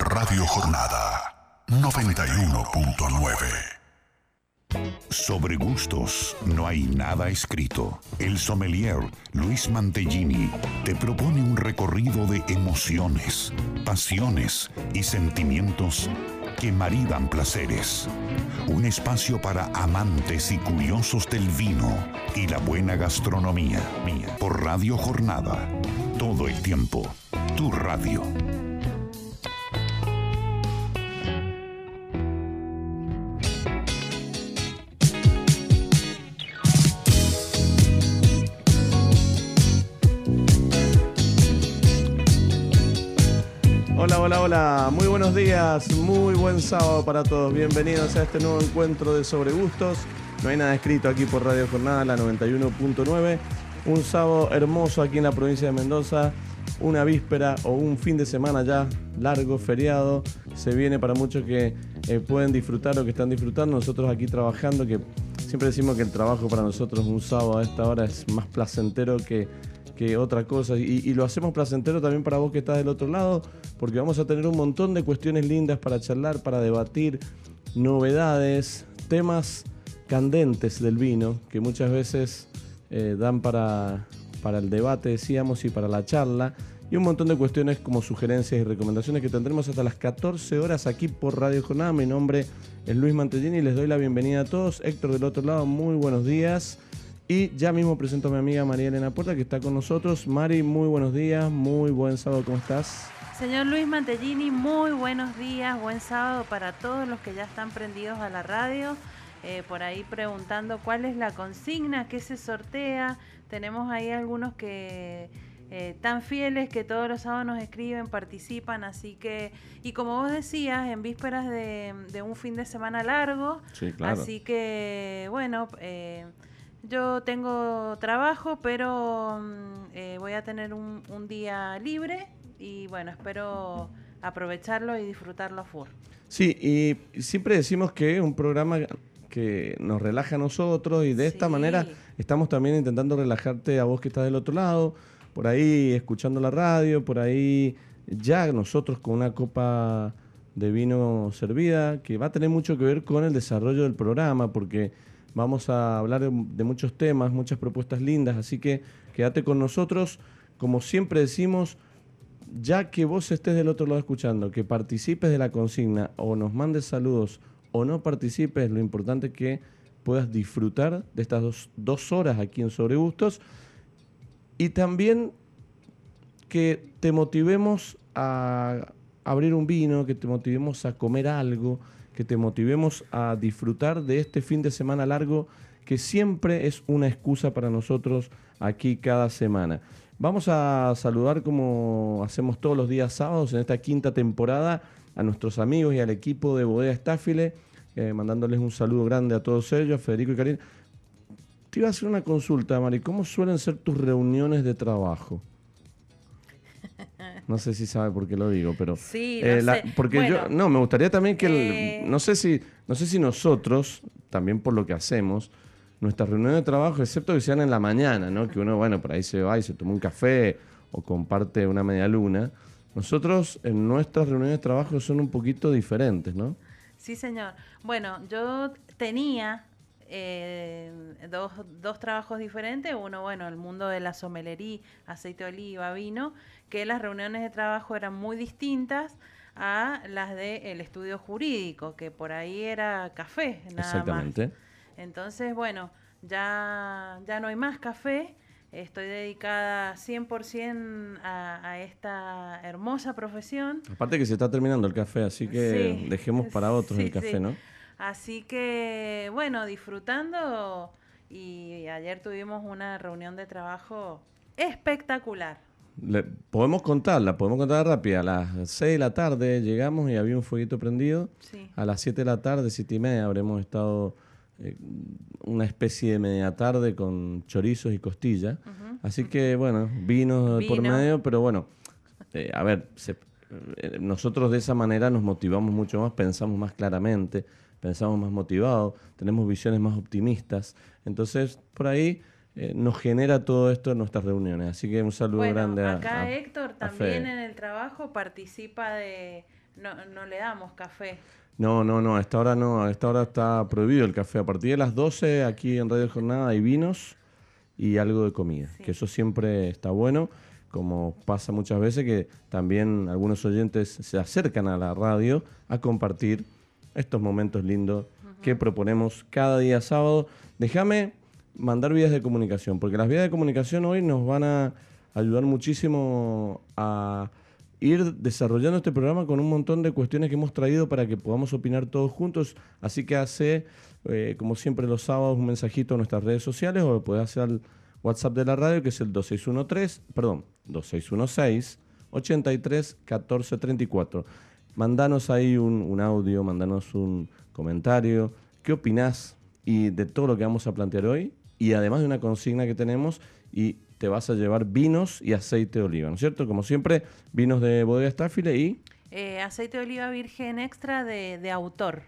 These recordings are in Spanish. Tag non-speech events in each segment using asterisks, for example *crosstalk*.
Radio Jornada 91.9. Sobre gustos no hay nada escrito. El sommelier Luis Mantellini te propone un recorrido de emociones, pasiones y sentimientos que maridan placeres. Un espacio para amantes y curiosos del vino y la buena gastronomía. Por Radio Jornada. Todo el tiempo. Tu radio. Hola. Muy buenos días, muy buen sábado para todos. Bienvenidos a este nuevo encuentro de Sobre Gustos. No hay nada escrito aquí por Radio Jornada, la 91.9. Un sábado hermoso aquí en la provincia de Mendoza. Una víspera o un fin de semana ya largo, feriado. Se viene para muchos que eh, pueden disfrutar o que están disfrutando. Nosotros aquí trabajando, que siempre decimos que el trabajo para nosotros un sábado a esta hora es más placentero que otra cosa. Y, y, lo hacemos placentero también para vos que estás del otro lado, porque vamos a tener un montón de cuestiones lindas para charlar, para debatir, novedades, temas candentes del vino, que muchas veces eh, dan para, para el debate, decíamos, y para la charla. Y un montón de cuestiones como sugerencias y recomendaciones que tendremos hasta las 14 horas aquí por Radio Jornada. Mi nombre es Luis Mantellini y les doy la bienvenida a todos. Héctor del otro lado, muy buenos días. Y ya mismo presento a mi amiga María Elena Puerta que está con nosotros. Mari, muy buenos días, muy buen sábado, ¿cómo estás? Señor Luis Mantellini, muy buenos días, buen sábado para todos los que ya están prendidos a la radio. Eh, por ahí preguntando cuál es la consigna, qué se sortea. Tenemos ahí algunos que eh, tan fieles que todos los sábados nos escriben, participan, así que, y como vos decías, en vísperas de, de un fin de semana largo, sí, claro. así que, bueno, eh, yo tengo trabajo, pero mm, eh, voy a tener un, un, día libre y bueno, espero aprovecharlo y disfrutarlo a full. Sí, y siempre decimos que es un programa que nos relaja a nosotros y de esta Sí. manera estamos también intentando relajarte a vos que estás del otro lado, por ahí escuchando la radio, por ahí ya nosotros con una copa de vino servida, que va a tener mucho que ver con el desarrollo del programa, porque vamos a hablar de, muchos temas, muchas propuestas lindas, así que quédate con nosotros. Como siempre decimos, ya que vos estés del otro lado escuchando, que participes de la consigna o nos mandes saludos o no participes, lo importante es que puedas disfrutar de estas dos, dos horas aquí en Sobre Gustos y también que te motivemos a abrir un vino, que te motivemos a comer algo, que te motivemos a disfrutar de este fin de semana largo que siempre es una excusa para nosotros aquí cada semana. Vamos a saludar como hacemos todos los días sábados en esta quinta temporada a nuestros amigos y al equipo de Bodega Estáfile, eh, mandándoles un saludo grande a todos ellos, Federico y Karin. Te iba a hacer una consulta, Mari. ¿Cómo suelen ser tus reuniones de trabajo? No sé si sabe por qué lo digo, pero Sí, eh, no la- sé. porque Bueno, yo no me gustaría también que el- eh, no sé si no sé si nosotros también por lo que hacemos nuestras reuniones de trabajo, excepto que sean en la mañana, ¿no? Que uno bueno por ahí se va y se toma un café o comparte una media luna. Nosotros en nuestras reuniones de trabajo son un poquito diferentes, ¿no? Sí, señor. Bueno, yo tenía eh, dos, dos trabajos diferentes. Uno, bueno, el mundo de la somelería, aceite de oliva, vino, que las reuniones de trabajo eran muy distintas a las del estudio jurídico, que por ahí era café, nada Exactamente. más. Entonces, bueno, ya, ya no hay más café. Estoy dedicada 100% a, a esta hermosa profesión. Aparte que se está terminando el café, así que Sí, dejemos para otros sí, el café, sí. ¿no? Así que, bueno, disfrutando y ayer tuvimos una reunión de trabajo espectacular. Le- podemos contarla, podemos contar rápida. A las 6 de la tarde llegamos y había un fueguito prendido. Sí. A las 7 de la tarde, 7 y media, habremos estado eh, una especie de media tarde con chorizos y costillas. Así que, bueno, vino, por medio, pero bueno, eh, a ver, se- eh, nosotros de esa manera nos motivamos mucho más, pensamos más claramente, pensamos más motivados, tenemos visiones más optimistas. Entonces, por ahí eh, nos genera todo esto en nuestras reuniones. Así que un saludo Bueno, grande a, acá a- Héctor también en el trabajo participa de no, no le damos café. No, no, no, a esta hora no, a esta hora está prohibido el café. A partir de las 12 aquí en Radio Jornada hay vinos y algo de comida, que eso siempre está bueno, como pasa muchas veces que también algunos oyentes se acercan a la radio a compartir estos momentos lindos que proponemos cada día sábado. Déjame mandar vías de comunicación, porque las vías de comunicación hoy nos van a ayudar muchísimo a ir desarrollando este programa con un montón de cuestiones que hemos traído para que podamos opinar todos juntos. Así que hace, eh, como siempre los sábados, un mensajito a nuestras redes sociales o puede hacer al WhatsApp de la radio, que es el 2613, perdón, 2616 83 14 34. Mandanos ahí un, un audio, mandanos un comentario. ¿Qué opinás y de todo lo que vamos a plantear hoy? Y además de una consigna que tenemos y te vas a llevar vinos y aceite de oliva, ¿no es cierto? Como siempre, vinos de bodega estáfile y... Eh, aceite de oliva virgen extra de, de autor.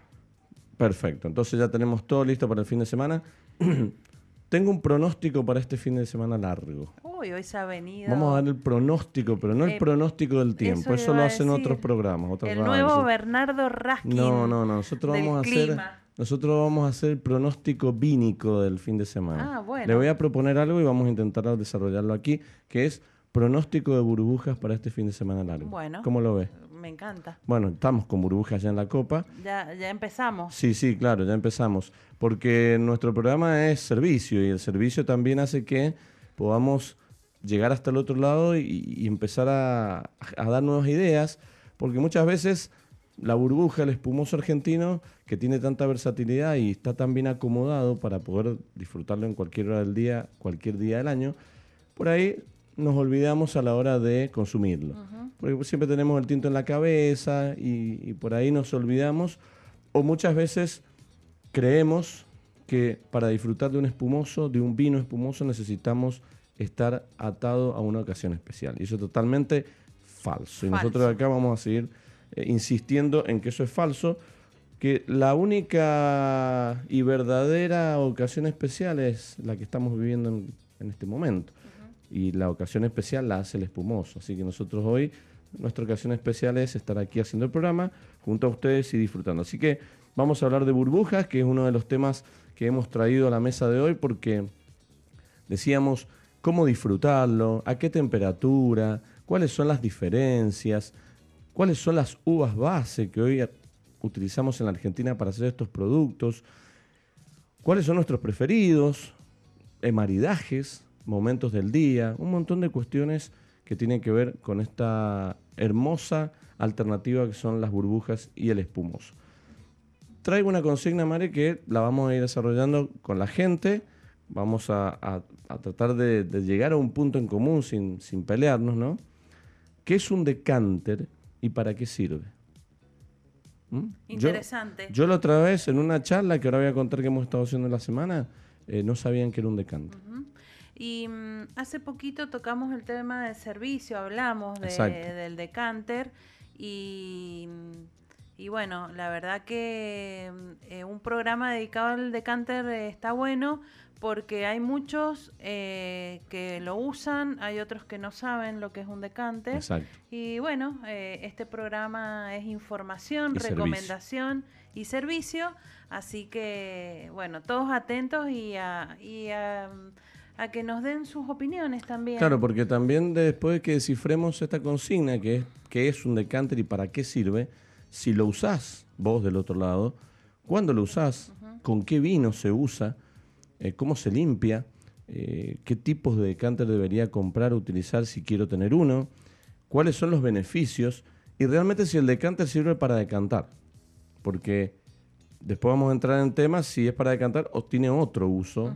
Perfecto, entonces ya tenemos todo listo para el fin de semana. *clears throat* Tengo un pronóstico para este fin de semana largo. Uy, hoy se ha venido. Vamos a dar el pronóstico, pero no el Eh, pronóstico del tiempo. eso lo hacen otros programas. Otras El radios. nuevo Bernardo Raskin. No, no, no. Nosotros del vamos a hacer. Nosotros vamos a hacer el pronóstico vínico del fin de semana. Ah, bueno. Le voy a proponer algo y vamos a intentar desarrollarlo aquí, que es pronóstico de burbujas para este fin de semana largo. Bueno. ¿Cómo lo ves? Me encanta. Bueno, estamos con burbujas ya en la copa. Ya, ya empezamos. Sí, sí, claro, ya empezamos. Porque nuestro programa es servicio y el servicio también hace que podamos llegar hasta el otro lado y, y empezar a, a dar nuevas ideas. Porque muchas veces la burbuja, el espumoso argentino, que tiene tanta versatilidad y está tan bien acomodado para poder disfrutarlo en cualquier hora del día, cualquier día del año, por ahí nos olvidamos a la hora de consumirlo. Porque siempre tenemos el tinto en la cabeza y, y por ahí nos olvidamos. O muchas veces creemos que para disfrutar de un espumoso, de un vino espumoso, necesitamos estar atado a una ocasión especial. Y eso es totalmente falso. Y nosotros acá vamos a seguir eh, insistiendo en que eso es falso, que la única y verdadera ocasión especial es la que estamos viviendo en, en este momento. Y la ocasión especial la hace el espumoso. Así que nosotros hoy, nuestra ocasión especial es estar aquí haciendo el programa junto a ustedes y disfrutando. Así que vamos a hablar de burbujas, que es uno de los temas que hemos traído a la mesa de hoy porque decíamos cómo disfrutarlo, a qué temperatura, cuáles son las diferencias, cuáles son las uvas base que hoy utilizamos en la Argentina para hacer estos productos, cuáles son nuestros preferidos, maridajes, momentos del día, un montón de cuestiones que tienen que ver con esta hermosa alternativa que son las burbujas y el espumoso. Traigo una consigna, Mare, que la vamos a ir desarrollando con la gente. Vamos a, a- a tratar de, de llegar a un punto en común sin, sin pelearnos, ¿no? ¿Qué es un decánter y para qué sirve? ¿Mm? Interesante. yo la otra vez, en una charla que ahora voy a contar que hemos estado haciendo en la semana, eh, no sabían que era un decante. Y mm, hace poquito tocamos el tema del servicio, hablamos de- del decanter y, mm, y bueno, la verdad que mm, eh, un programa dedicado al decanter eh, está bueno porque hay muchos eh, que lo usan, hay otros que no saben lo que es un decanter. Exacto. Y bueno, eh, este programa es información, Y servicio. recomendación y servicio, así que bueno, todos atentos y a, y a, a que nos den sus opiniones también. Claro, porque también después de que descifremos esta consigna, que es qué es un decanter y para qué sirve, si lo usás vos del otro lado, cuándo lo usás, con qué vino se usa, eh, cómo se limpia, eh, qué tipos de decanter debería comprar o utilizar si quiero tener uno, cuáles son los beneficios y realmente si el decanter sirve para decantar. Porque después vamos a entrar en temas si es para decantar o tiene otro uso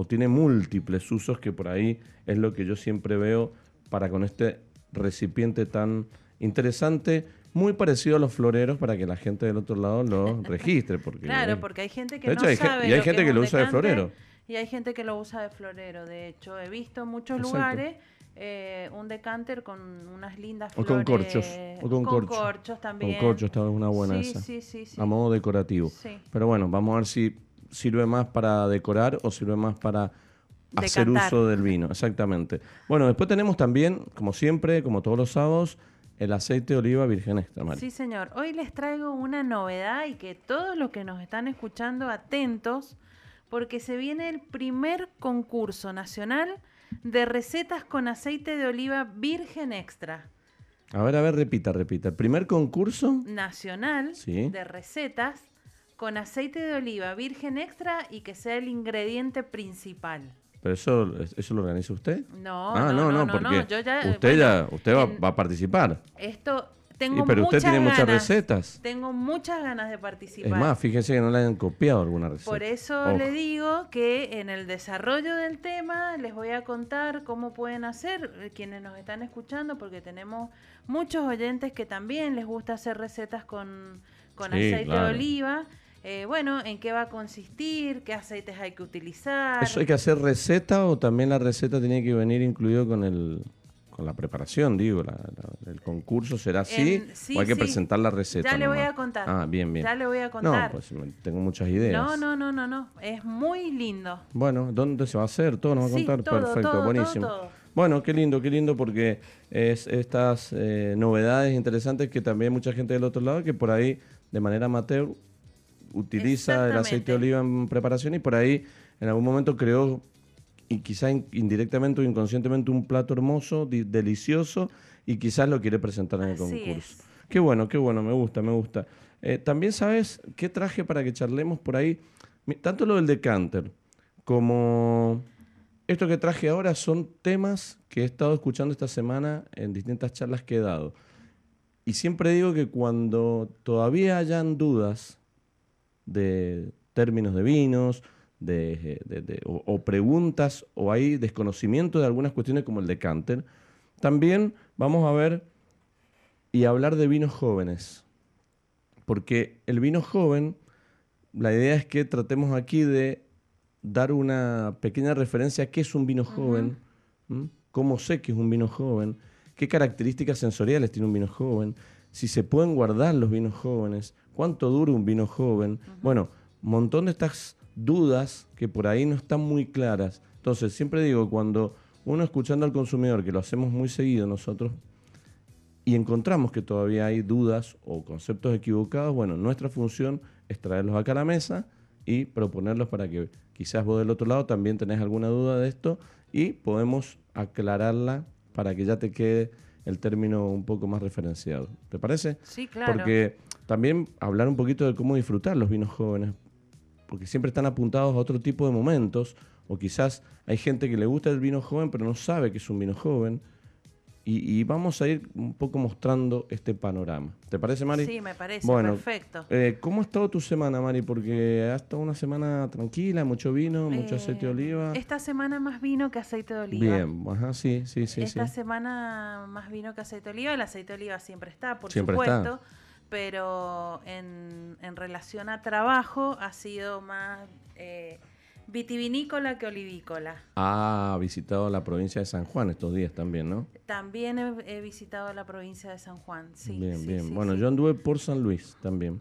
o tiene múltiples usos que por ahí es lo que yo siempre veo para con este recipiente tan interesante, muy parecido a los floreros para que la gente del otro lado lo *laughs* registre. Porque Claro, hay- porque hay gente que De hecho, no hay sabe y hay lo gente que lo usa de florero. Y hay gente que lo usa de florero. De hecho, he visto en muchos Exacto. lugares eh, un decanter con unas lindas O flores. con corchos. O con, corcho. corchos también. Con corchos, esta es una buena sí, esa. Sí, sí, sí. A modo decorativo. Pero bueno, vamos a ver si sirve más para decorar o sirve más para hacer Decantar. uso del vino. Exactamente. Bueno, después tenemos también, como siempre, como todos los sábados, el aceite de oliva virgen extra, Mari. Sí, señor. Hoy les traigo una novedad y que todos los que nos están escuchando atentos, porque se viene el primer concurso nacional de recetas con aceite de oliva virgen extra. A ver, a ver, repita, repita. El primer concurso nacional de recetas con aceite de oliva virgen extra y que sea el ingrediente principal. ¿Pero eso, eso lo organiza usted? No, ah, no, no, porque usted ya usted va, a participar. Esto tengo pero usted tiene muchas recetas. Tengo muchas ganas de participar. Es más, fíjense que no le hayan copiado alguna receta. Por eso le digo que en el desarrollo del tema les voy a contar cómo pueden hacer eh, quienes nos están escuchando, porque tenemos muchos oyentes que también les gusta hacer recetas con, con aceite de oliva. Eh, bueno, en qué va a consistir, qué aceites hay que utilizar. ¿Eso hay que hacer receta o también la receta tiene que venir incluido con el con la preparación, digo, el concurso será así o hay que presentar la receta. Ya le voy a contar. Ah, bien, bien. Ya le voy a contar. No, pues tengo muchas ideas. No, no, no, no, no, es muy lindo. Bueno, ¿dónde se va a hacer? Todo nos va a contar. Perfecto, buenísimo. Bueno, qué lindo, qué lindo porque es estas eh, novedades interesantes que también mucha gente del otro lado que por ahí de manera amateur utiliza el aceite de oliva en preparación y por ahí en algún momento creó y quizá indirectamente o inconscientemente un plato hermoso, delicioso y quizás lo quiere presentar en el concurso. Qué bueno, qué bueno, me gusta, me gusta. Eh, también sabes qué traje para que charlemos por ahí, tanto lo del decanter como esto que traje ahora son temas que he estado escuchando esta semana en distintas charlas que he dado. Y siempre digo que cuando todavía hayan dudas de términos de vinos, de, o, preguntas o hay desconocimiento de algunas cuestiones como el decanter, también vamos a ver y hablar de vinos jóvenes. Porque el vino joven, la idea es que tratemos aquí de dar una pequeña referencia a qué es un vino joven, cómo sé que es un vino joven, qué características sensoriales tiene un vino joven, si se pueden guardar los vinos jóvenes, cuánto dura un vino joven. Bueno, un montón de estas dudas que por ahí no están muy claras. Entonces, siempre digo, cuando uno escuchando al consumidor, que lo hacemos muy seguido nosotros, y encontramos que todavía hay dudas o conceptos equivocados, bueno, nuestra función es traerlos acá a la mesa y proponerlos para que quizás vos del otro lado también tenés alguna duda de esto y podemos aclararla para que ya te quede el término un poco más referenciado. ¿Te parece? Sí, claro. Porque también hablar un poquito de cómo disfrutar los vinos jóvenes, porque siempre están apuntados a otro tipo de momentos, o quizás hay gente que le gusta el vino joven pero no sabe que es un vino joven. Y, vamos a ir un poco mostrando este panorama. ¿Te parece, Mari? Sí, me parece, bueno, perfecto. Eh, ¿Cómo ha estado tu semana, Mari? Porque ha estado una semana tranquila, mucho vino, mucho aceite de oliva. Esta semana más vino que aceite de oliva. Bien, ajá, sí, sí, sí. Esta semana más vino que aceite de oliva. El aceite de oliva siempre está, por supuesto pero en, en, relación a trabajo ha sido más eh, vitivinícola que olivícola. Ha visitado la provincia de San Juan estos días también, ¿no? También he, visitado la provincia de San Juan, sí. Bien, bien. bueno, yo anduve por San Luis también.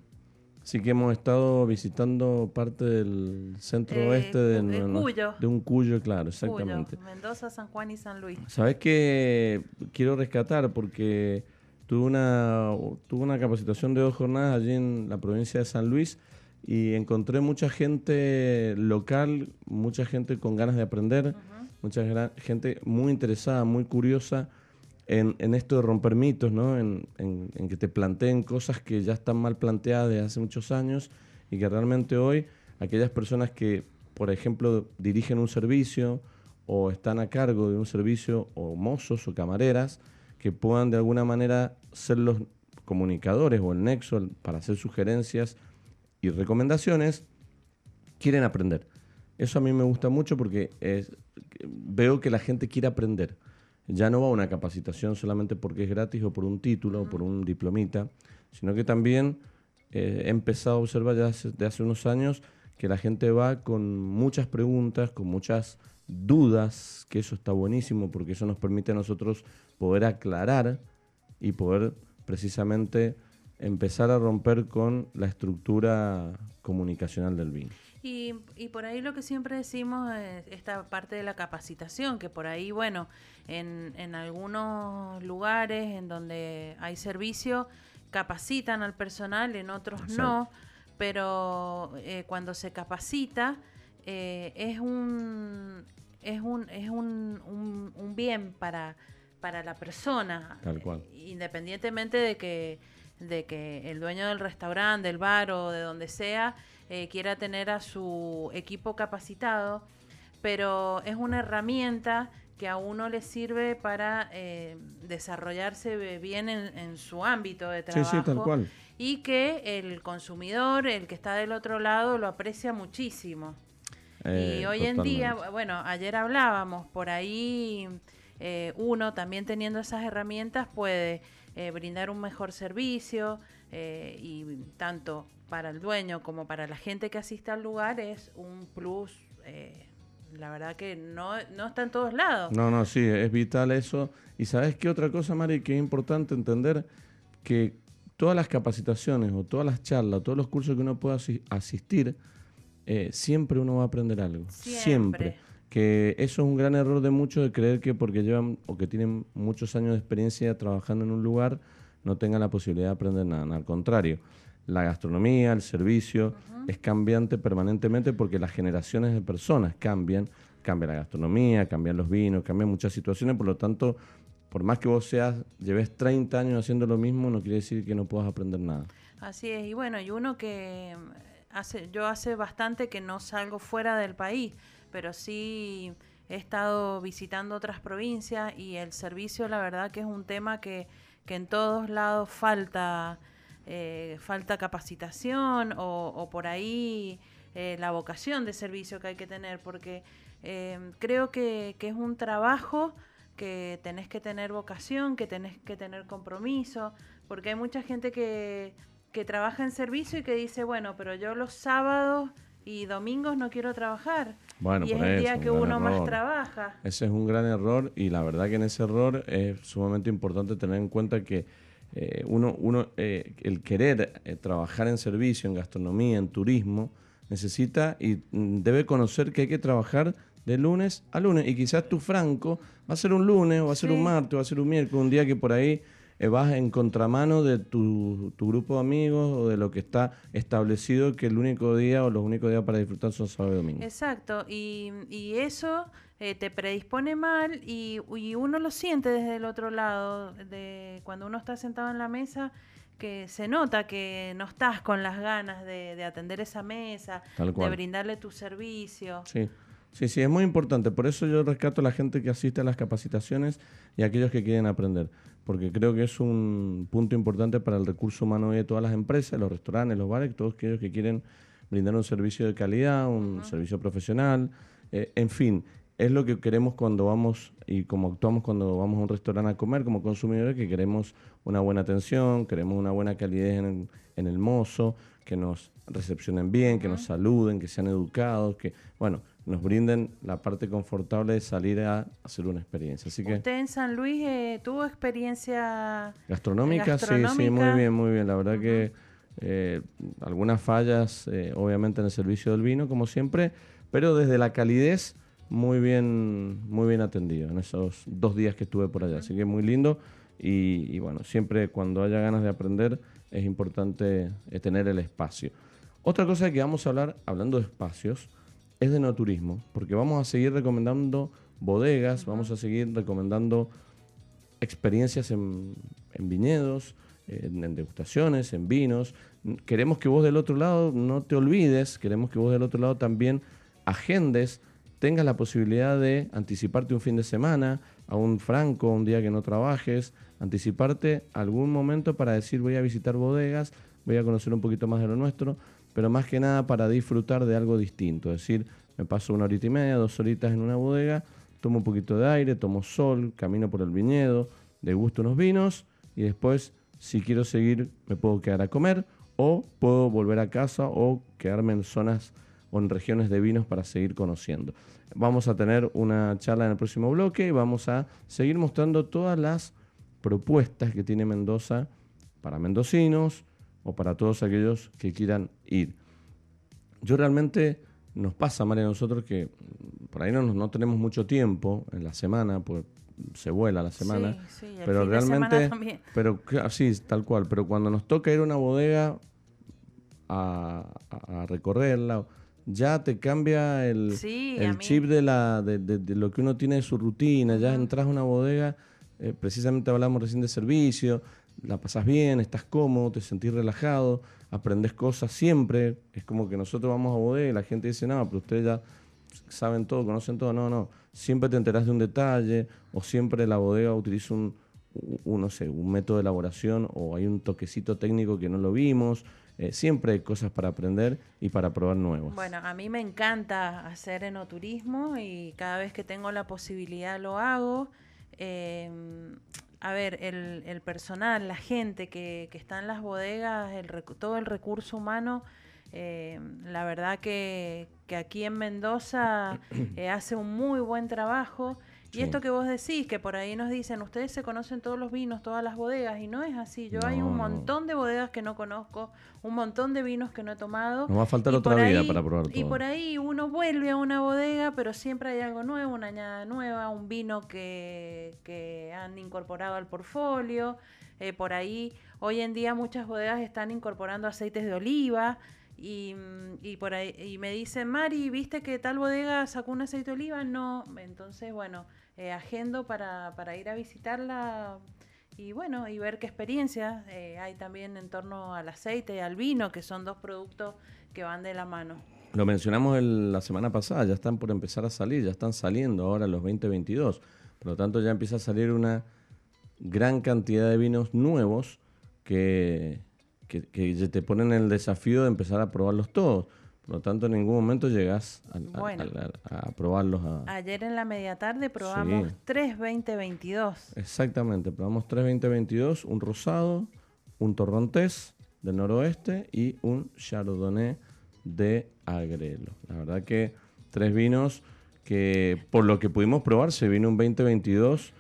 Así que hemos estado visitando parte del centro eh, oeste de, Cuyo. de un Cuyo, claro, exactamente. Mendoza, San Juan y San Luis. ¿Sabes qué quiero rescatar? Porque Tuve una, tuve una capacitación de dos jornadas allí en la provincia de San Luis y encontré mucha gente local, mucha gente con ganas de aprender, mucha gente muy interesada, muy curiosa en, en, esto de romper mitos, ¿no? En, en, que te planteen cosas que ya están mal planteadas desde hace muchos años y que realmente hoy aquellas personas que, por ejemplo, dirigen un servicio o están a cargo de un servicio o mozos o camareras, que puedan de alguna manera ser los comunicadores o el nexo para hacer sugerencias y recomendaciones, quieren aprender. Eso a mí me gusta mucho porque veo que la gente quiere aprender. Ya no va a una capacitación solamente porque es gratis o por un título o por un diplomita, sino que también eh, he empezado a observar ya desde hace unos años que la gente va con muchas preguntas, con muchas dudas, que eso está buenísimo porque eso nos permite a nosotros poder aclarar y poder precisamente empezar a romper con la estructura comunicacional del vino. Y, y, por ahí lo que siempre decimos es esta parte de la capacitación, que por ahí, bueno, en, en algunos lugares en donde hay servicio, capacitan al personal, en otros no, pero eh, cuando se capacita eh, es un es un es un, un, bien para para la persona, Tal cual. independientemente de que de que el dueño del restaurante, del bar o de donde sea eh, quiera tener a su equipo capacitado, pero es una herramienta que a uno le sirve para eh, desarrollarse bien en, su ámbito de trabajo. Sí, sí, tal cual. Y que el consumidor, el que está del otro lado, lo aprecia muchísimo. Y eh, hoy en día, bueno, ayer hablábamos, por ahí uno también teniendo esas herramientas puede brindar un mejor servicio y tanto para el dueño como para la gente que asiste al lugar es un plus. Eh, la verdad que no, no está en todos lados. No, no, sí, es vital eso. Y sabes qué otra cosa, Mari, que es importante entender que todas las capacitaciones o todas las charlas, todos los cursos que uno pueda asistir, eh, siempre uno va a aprender algo. Siempre. Que eso es un gran error de muchos de creer que porque llevan o que tienen muchos años de experiencia trabajando en un lugar, no tengan la posibilidad de aprender nada. Al contrario, la gastronomía, el servicio, es cambiante permanentemente porque las generaciones de personas cambian, cambia la gastronomía, cambian los vinos, cambian muchas situaciones, por lo tanto, por más que vos seas, lleves 30 años haciendo lo mismo, no quiere decir que no puedas aprender nada. Así es, y bueno, y uno que hace, yo hace bastante que no salgo fuera del país, pero sí he estado visitando otras provincias y el servicio, la verdad que es un tema que, que en todos lados falta eh, falta capacitación o, por ahí eh, la vocación de servicio que hay que tener, porque eh, creo que, es un trabajo que tenés que tener vocación, que tenés que tener compromiso, porque hay mucha gente que, que trabaja en servicio y que dice, bueno, pero yo los sábados y domingos no quiero trabajar. Bueno, y es el día que uno más trabaja. Ese es un gran error y la verdad que en ese error es sumamente importante tener en cuenta que eh, uno, uno eh, el querer eh, trabajar en servicio, en gastronomía, en turismo, necesita y mm, debe conocer que hay que trabajar de lunes a lunes. Y quizás tu franco va a ser un lunes, o va a ser un martes, o va a ser un miércoles, un día que por ahí vas en contramano de tu, tu, grupo de amigos o de lo que está establecido que el único día o los únicos días para disfrutar son sábado y domingo. Exacto, y, y eso eh, te predispone mal y, uno lo siente desde el otro lado, de cuando uno está sentado en la mesa, que se nota que no estás con las ganas de, atender esa mesa, de brindarle tu servicio. Sí. Sí, sí, es muy importante. Por eso yo rescato a la gente que asiste a las capacitaciones y a aquellos que quieren aprender, porque creo que es un punto importante para el recurso humano de todas las empresas, los restaurantes, los bares, todos aquellos que quieren brindar un servicio de calidad, un servicio profesional, eh, en fin es lo que queremos cuando vamos y como actuamos cuando vamos a un restaurante a comer como consumidores, que queremos una buena atención, queremos una buena calidez en, el mozo, que nos recepcionen bien, que nos saluden, que sean educados, que, bueno, nos brinden la parte confortable de salir a hacer una experiencia. Así que, ¿Usted en San Luis eh, tuvo experiencia gastronómica? Sí, sí, muy bien, muy bien. La verdad que eh, algunas fallas, eh, obviamente, en el servicio del vino, como siempre, pero desde la calidez muy bien, muy bien atendido en esos dos días que estuve por allá. Así que muy lindo y, bueno, siempre cuando haya ganas de aprender es importante eh, tener el espacio. Otra cosa que vamos a hablar, hablando de espacios, es de no turismo, porque vamos a seguir recomendando bodegas, vamos a seguir recomendando experiencias en, viñedos, en, en, degustaciones, en vinos. Queremos que vos del otro lado no te olvides, queremos que vos del otro lado también agendes tengas la posibilidad de anticiparte un fin de semana, a un franco, un día que no trabajes, anticiparte algún momento para decir voy a visitar bodegas, voy a conocer un poquito más de lo nuestro, pero más que nada para disfrutar de algo distinto. Es decir, me paso una horita y media, dos horitas en una bodega, tomo un poquito de aire, tomo sol, camino por el viñedo, degusto unos vinos y después, si quiero seguir, me puedo quedar a comer o puedo volver a casa o quedarme en zonas o en regiones de vinos para seguir conociendo. Vamos a tener una charla en el próximo bloque y vamos a seguir mostrando todas las propuestas que tiene Mendoza para mendocinos o para todos aquellos que quieran ir. Yo realmente nos pasa, María, a nosotros que por ahí no, no tenemos mucho tiempo en la semana, pues se vuela la semana, Sí, sí, el pero semana realmente, pero así, tal cual, pero cuando nos toca ir a una bodega a, recorrerla, ya te cambia el, Sí, el chip de, la, de, de- de lo que uno tiene de su rutina, ya entras a una bodega, eh, precisamente hablamos recién de servicio, la pasas bien, estás cómodo, te sentís relajado, aprendes cosas siempre, es como que nosotros vamos a bodega y la gente dice, no, pero ustedes ya saben todo, conocen todo, no, no, siempre te enterás de un detalle o siempre la bodega utiliza un, no sé, un método de elaboración o hay un toquecito técnico que no lo vimos, eh, siempre hay cosas para aprender y para probar nuevos. Bueno, a mí me encanta hacer enoturismo y cada vez que tengo la posibilidad lo hago. Eh, a ver, el, el personal, la gente que, que está en las bodegas, el, todo el recurso humano, eh, la verdad que, que aquí en Mendoza eh, hace un muy buen trabajo. Y Sí. esto que vos decís, que por ahí nos dicen, ustedes se conocen todos los vinos, todas las bodegas, y no es así. Yo hay No, un no. montón de bodegas que no conozco, un montón de vinos que no he tomado. Nos va a faltar y otra vida ahí- para probar Y todo. por ahí uno vuelve a una bodega, pero siempre hay algo nuevo, una añada nueva, un vino que, que han incorporado al portfolio. Eh, por ahí, hoy en día muchas bodegas están incorporando aceites de oliva. Y, y por ahí y me dicen, Mari, ¿viste que tal bodega sacó un aceite de oliva? No. Entonces, bueno, eh, agendo para, para ir a visitarla y bueno, y ver qué experiencias eh, hay también en torno al aceite y al vino, que son dos productos que van de la mano. Lo mencionamos la semana pasada, ya están por empezar a salir, ya están saliendo ahora los 2022. Por lo tanto, ya empieza a salir una gran cantidad de vinos nuevos que, que, que te ponen el desafío de empezar a probarlos todos. Por lo tanto, en ningún momento llegas a, Bueno. a- a- a probarlos. a- Ayer en la media tarde probamos Sí. 3 2022. Exactamente, probamos tres 2022, un rosado, un torrontés del noroeste y un chardonnay de Agrelo. La verdad que tres vinos que por lo que pudimos probar se vino un 2022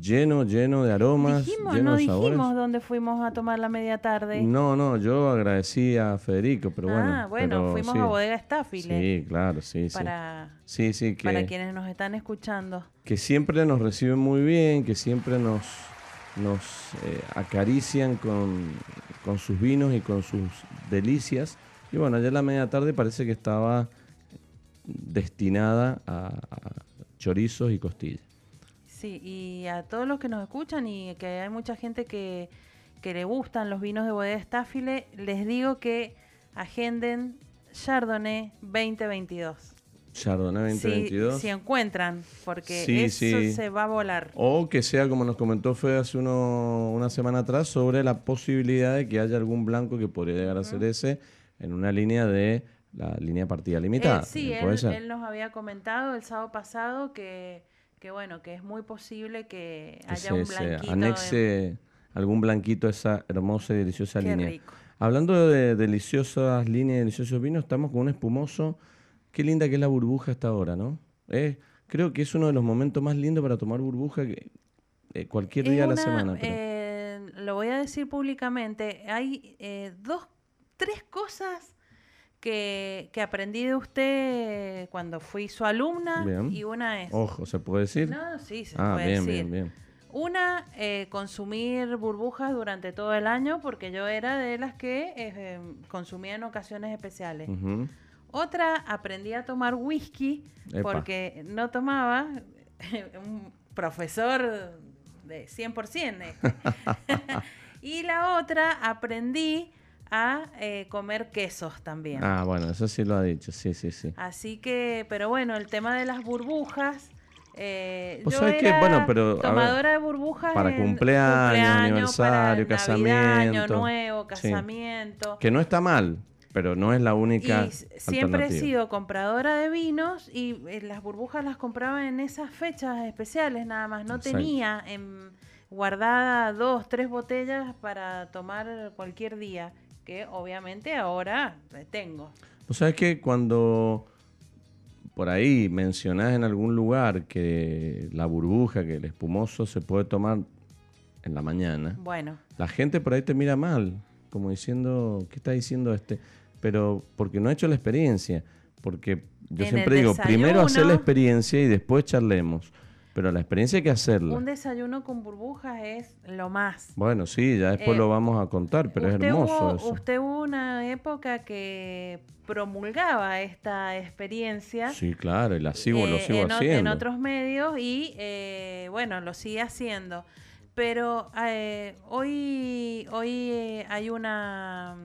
lleno, lleno de aromas, Dijimos, lleno no de sabores. dijimos dónde fuimos a tomar la media tarde. No, no, yo agradecí a Federico, pero bueno. ah, bueno, pero fuimos sí. a Bodega Staffile Sí, claro, sí, sí. para, Sí, sí, que para quienes nos están escuchando. que siempre nos reciben muy bien, que siempre nos, nos eh, acarician con, con sus vinos y con sus delicias. Y bueno, ayer la media tarde parece que estaba destinada a, a chorizos y costillas. Sí, y a todos los que nos escuchan y que hay mucha gente que, que le gustan los vinos de Bodega Staffile, les digo que agenden Chardonnay 2022. Chardonnay Si, 2022. si encuentran, porque Sí, eso sí. se va a volar. O que sea, como nos comentó Fede hace uno, una semana atrás, sobre la posibilidad de que haya algún blanco que podría llegar a ser ese en una línea de la línea partida limitada. Eh, sí, ¿Puede él, él nos había comentado el sábado pasado que, que bueno, que es muy posible que haya un blanquito. anexe algún blanquito a esa hermosa y deliciosa Qué línea. rico. Hablando de deliciosas líneas y deliciosos vinos, estamos con un espumoso. Qué linda que es la burbuja hasta ahora, ¿no? Eh, creo que es uno de los momentos más lindos para tomar burbuja que eh, cualquier día de la semana. pero- eh, lo voy a decir públicamente, hay eh, dos, tres cosas que, que aprendí de usted cuando fui su alumna Bien. y una es... Ojo, ¿se puede decir? No, sí, se ah, puede bien, decir. bien, bien. Una, eh, consumir burbujas durante todo el año porque yo era de las que eh, consumía en ocasiones especiales. Otra, aprendí a tomar whisky Epa. porque no tomaba *laughs* un profesor de 100%. este. *laughs* *laughs* y la otra, aprendí a eh, comer quesos también. Ah, bueno, eso sí lo ha dicho, sí, sí, sí. Así que, pero bueno, el tema de las burbujas. Eh, Vos yo sabés que, era bueno, pero, ver, tomadora de burbujas para en cumpleaños, aniversario, para Navidad, Año casamiento. nuevo, Sí. casamiento. Que no está mal, pero no es la única Y siempre he sido compradora de vinos y eh, las burbujas las compraba en esas fechas especiales nada más. No Exacto. tenía en, guardada dos, tres botellas para tomar cualquier día, que obviamente ahora tengo. Vos sabés que cuando por ahí mencionás en algún lugar que la burbuja, que el espumoso se puede tomar en la mañana, Bueno, la gente por ahí te mira mal, como diciendo, ¿qué está diciendo este? Pero porque no ha hecho la experiencia. Porque yo En siempre digo, primero hacer la experiencia y después charlemos. Pero la experiencia hay que hacerla. un desayuno con burbujas es lo más. Bueno, sí, ya después Eh, lo vamos a contar, pero es hermoso hubo, eso. Usted hubo una época que promulgaba esta experiencia. Sí, claro, y la sigo, lo eh, sigo en, haciendo. en otros medios y eh, bueno, lo sigue haciendo. Pero eh, hoy, hoy eh, hay una,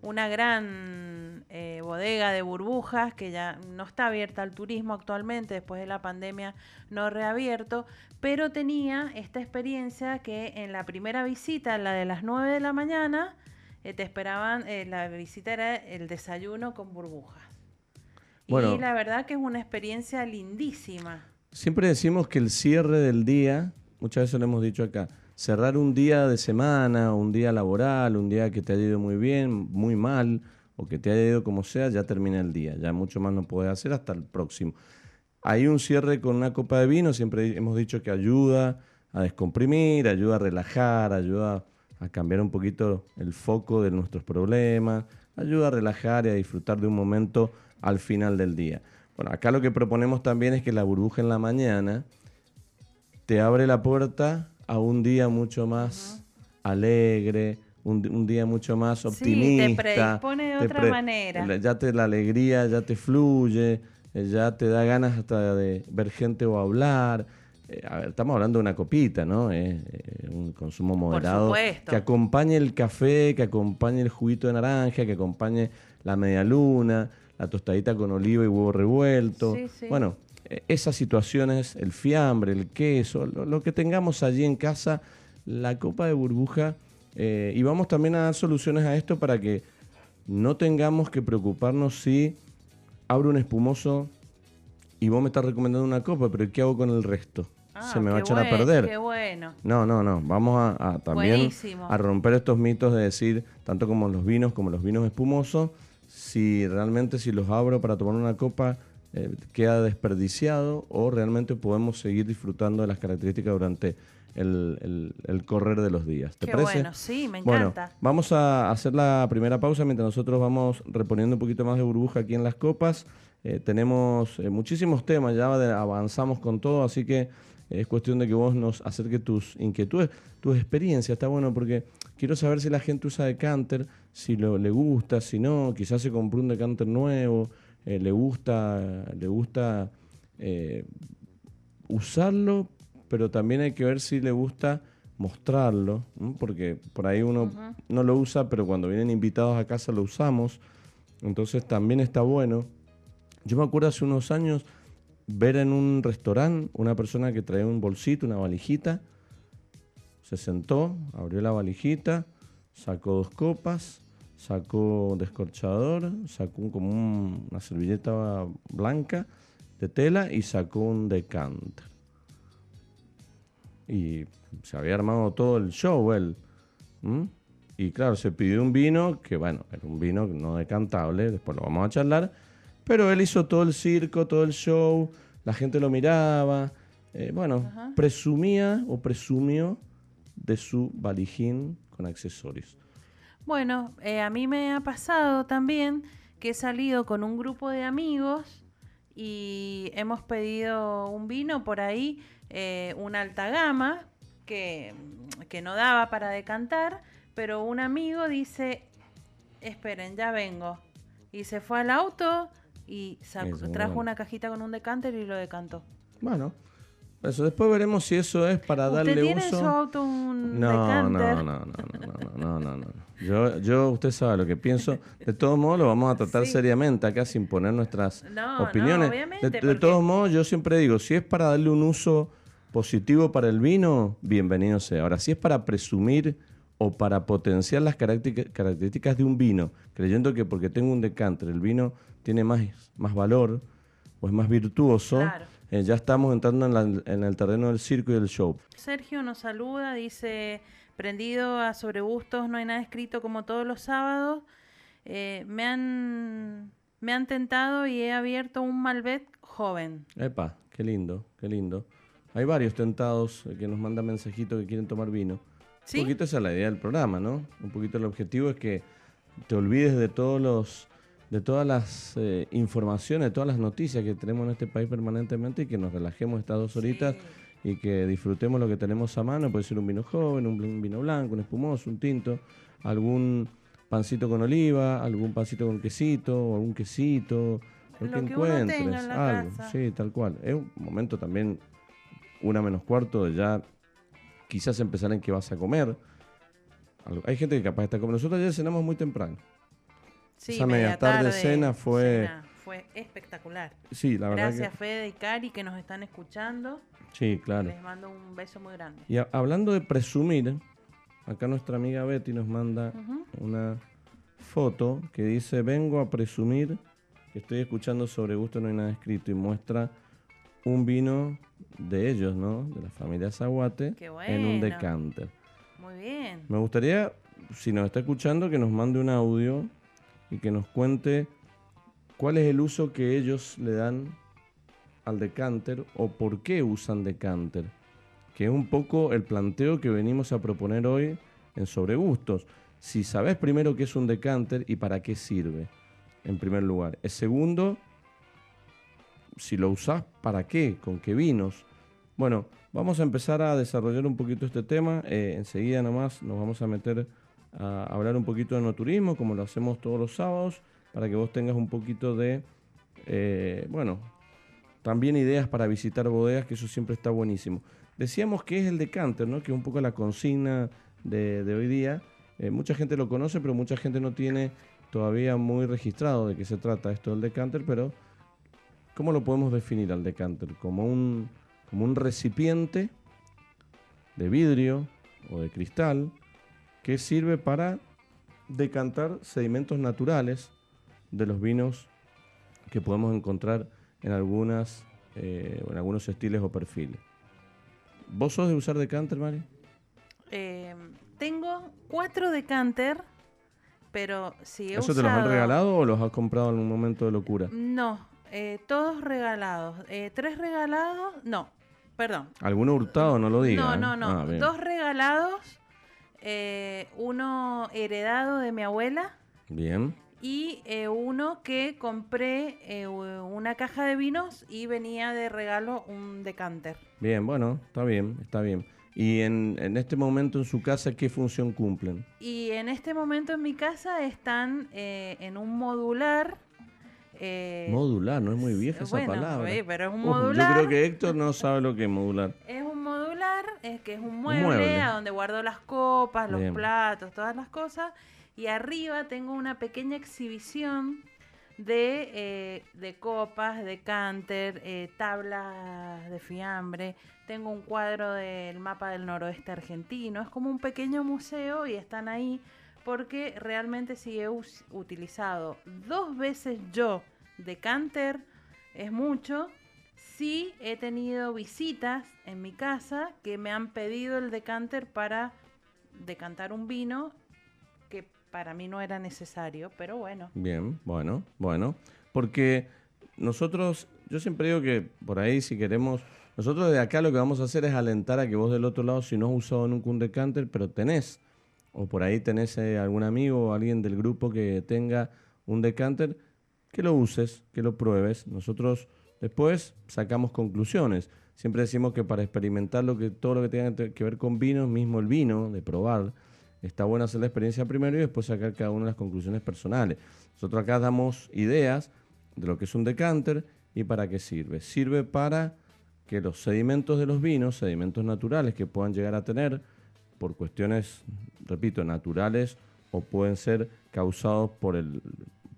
una gran eh, bodega de burbujas que ya no está abierta al turismo actualmente, después de la pandemia no reabierto, pero tenía esta experiencia que en la primera visita, la de las 9 de la mañana, eh, te esperaban, eh, la visita era el desayuno con burbujas. Bueno. y la verdad que es una experiencia lindísima. Siempre decimos que el cierre del día, muchas veces lo hemos dicho acá, cerrar un día de semana, un día laboral, un día que te haya ido muy bien, muy mal, o que te haya ido como sea, ya termina el día. Ya mucho más no puedes hacer hasta el próximo. Hay un cierre con una copa de vino, siempre hemos dicho que ayuda a descomprimir, ayuda a relajar, ayuda a cambiar un poquito el foco de nuestros problemas, ayuda a relajar y a disfrutar de un momento al final del día. Bueno, acá lo que proponemos también es que la burbuja en la mañana te abre la puerta a un día mucho más alegre, un, un día mucho más Sí, te optimista. predispone de te otra manera. Ya te la alegría, ya te fluye, eh, ya te da ganas hasta de ver gente o hablar. Eh, a ver, estamos hablando de una copita, ¿no? Es eh, un consumo moderado. supuesto. Que acompañe el café, que acompañe el juguito de naranja, que acompañe la media luna, la tostadita con oliva y huevo revuelto. Sí, sí. Bueno, eh, esas situaciones, el fiambre, el queso, lo, lo que tengamos allí en casa, la copa de burbuja, eh, y vamos también a dar soluciones a esto para que no tengamos que preocuparnos si abro un espumoso y vos me estás recomendando una copa, pero ¿qué hago con el resto? Ah, Se me va a echar a perder. Qué bueno. No, no, no. Vamos a, a también Buenísimo. a romper estos mitos de decir, tanto como los vinos como los vinos espumosos, si realmente si los abro para tomar una copa eh, queda desperdiciado o realmente podemos seguir disfrutando de las características durante el, el- el correr de los días. ¿Te Qué parece? bueno, sí, me Bueno, encanta. vamos a hacer la primera pausa mientras nosotros vamos reponiendo un poquito más de burbuja aquí en las copas. Eh, tenemos eh, muchísimos temas, ya avanzamos con todo, así que es cuestión de que vos nos acerques tus inquietudes, tus experiencias. Está bueno porque quiero saber si la gente usa decanter, si lo, le gusta, si no, quizás se compró un decanter nuevo, eh, le gusta, le gusta eh, usarlo, pero también hay que ver si le gusta mostrarlo, ¿m? porque por ahí uno no lo usa, pero cuando vienen invitados a casa lo usamos, entonces también está bueno. Yo me acuerdo hace unos años ver en un restaurante una persona que traía un bolsito, una valijita, se sentó, abrió la valijita, sacó dos copas, sacó un descorchador, sacó como un- una servilleta blanca de tela y sacó un decanter. Y se había armado todo el show él. Y claro, se pidió un vino, que bueno, era un vino no decantable, después lo vamos a charlar, pero él hizo todo el circo, todo el show, la gente lo miraba, eh, bueno, presumía o presumió de su valijín con accesorios. Bueno, eh, a mí me ha pasado también que he salido con un grupo de amigos y hemos pedido un vino por ahí, eh, una alta gama, que, que no daba para decantar, pero un amigo dice, esperen, ya vengo. Y se fue al auto y sacó- trajo bueno. una cajita con un decanter y lo decantó. Bueno, eso después veremos si eso es para ¿Usted darle tiene en uso. su auto un No, decanter? no, no, no, no, no, no, no, no. Yo, yo, usted sabe lo que pienso. De todos modos, lo vamos a tratar *laughs* Sí. seriamente acá sin poner nuestras No, no, opiniones. obviamente, de, de porque- todos modos, yo siempre digo, si es para darle un uso positivo para el vino, bienvenido sea. Ahora, si es para presumir o para potenciar las características de un vino, creyendo que porque tengo un decanter el vino tiene más, más valor o es más virtuoso, Claro. eh, ya estamos entrando en, la- en el terreno del circo y del show. Sergio nos saluda, dice, prendido a sobre gustos, no hay nada escrito como todos los sábados. Eh, me, han, me han tentado y he abierto un Malbec joven. Epa, qué lindo, qué lindo. Hay varios tentados que nos mandan mensajitos que quieren tomar vino. Un poquito esa es la idea del programa, ¿no? Un poquito el objetivo es que te olvides de todos los de todas las eh, informaciones, de todas las noticias que tenemos en este país permanentemente y que nos relajemos estas dos horitas y que disfrutemos lo que tenemos a mano. Puede ser un vino joven, un vino blanco, un espumoso, un tinto, algún pancito con oliva, algún pancito con quesito, o algún quesito, lo, que, encuentres, algo, sí, tal cual. Es un momento también, una menos cuarto, ya quizás empezar en qué vas a comer. Hay gente que capaz está como nosotros ayer cenamos muy temprano. Sí, Esa media, tarde, cena fue... fue espectacular. Sí, la verdad Gracias Fede y Cari que nos están escuchando. Sí, claro. Les mando un beso muy grande. Y hablando de presumir, acá nuestra amiga Betty nos manda una foto que dice, vengo a presumir que estoy escuchando sobre gusto no hay nada escrito y muestra un vino de ellos, ¿no? De la familia Zaguate en un decanter. Muy bien. Me gustaría, si nos está escuchando, que nos mande un audio y que nos cuente cuál es el uso que ellos le dan al decanter o por qué usan decanter, que es un poco el planteo que venimos a proponer hoy en Sobre Gustos. Si sabes primero qué es un decanter y para qué sirve, en primer lugar. El segundo, si lo usás, ¿para qué? ¿Con qué vinos? Bueno, vamos a empezar a desarrollar un poquito este tema. Eh, enseguida nomás nos vamos a meter a hablar un poquito de no turismo, como lo hacemos todos los sábados, para que vos tengas un poquito de, eh, bueno, también ideas para visitar bodegas, que eso siempre está buenísimo. Decíamos que es el decanter, ¿no? que es un poco la consigna de, hoy día. Eh, mucha gente lo conoce, pero mucha gente no tiene todavía muy registrado de qué se trata esto del decanter, pero ¿cómo lo podemos definir al decanter? Como un, como un recipiente de vidrio o de cristal que sirve para decantar sedimentos naturales de los vinos que podemos encontrar en algunas eh, en algunos estilos o perfiles. ¿Vos sos de usar decanter, Mari? Eh, tengo cuatro decanter, pero si he ¿Eso te los han regalado o los has comprado en un momento de locura? No, eh, todos regalados. tres regalados, no, perdón. ¿Alguno hurtado? No lo diga. No, no, no. Ah, Dos regalados, uno heredado de mi abuela. Bien y eh, uno que compré eh, una caja de vinos y venía de regalo un decanter. Bien, bueno, está bien, está bien. ¿Y en, este momento en su casa qué función cumplen? Y en este momento en mi casa están eh, en un modular. Modular, no es muy vieja esa palabra. pero es un modular. yo creo que Héctor no sabe lo que es modular. Es un modular, es que es un mueble, a donde guardo las copas, los platos, todas las cosas y arriba tengo una pequeña exhibición de, eh, de copas, de canter, eh, tablas de fiambre. Tengo un cuadro del mapa del noroeste argentino. Es como un pequeño museo y están ahí porque realmente si he utilizado dos veces yo de canter, es mucho. Sí he tenido visitas en mi casa que me han pedido el decanter para decantar un vino para mí no era necesario, pero bueno. Bien, bueno, bueno. Porque nosotros, yo siempre digo que por ahí si queremos, nosotros de acá lo que vamos a hacer es alentar a que vos del otro lado, si no has usado nunca un decanter, pero tenés, o por ahí tenés eh, algún amigo o alguien del grupo que tenga un decanter, que lo uses, que lo pruebes. Nosotros después sacamos conclusiones. Siempre decimos que para experimentar lo que, todo lo que tenga que ver con vino, mismo el vino, de probar, está bueno hacer la experiencia primero y después sacar cada una de las conclusiones personales. Nosotros acá damos ideas de lo que es un decanter y para qué sirve. Sirve para que los sedimentos de los vinos, sedimentos naturales que puedan llegar a tener por cuestiones, repito, naturales o pueden ser causados por el,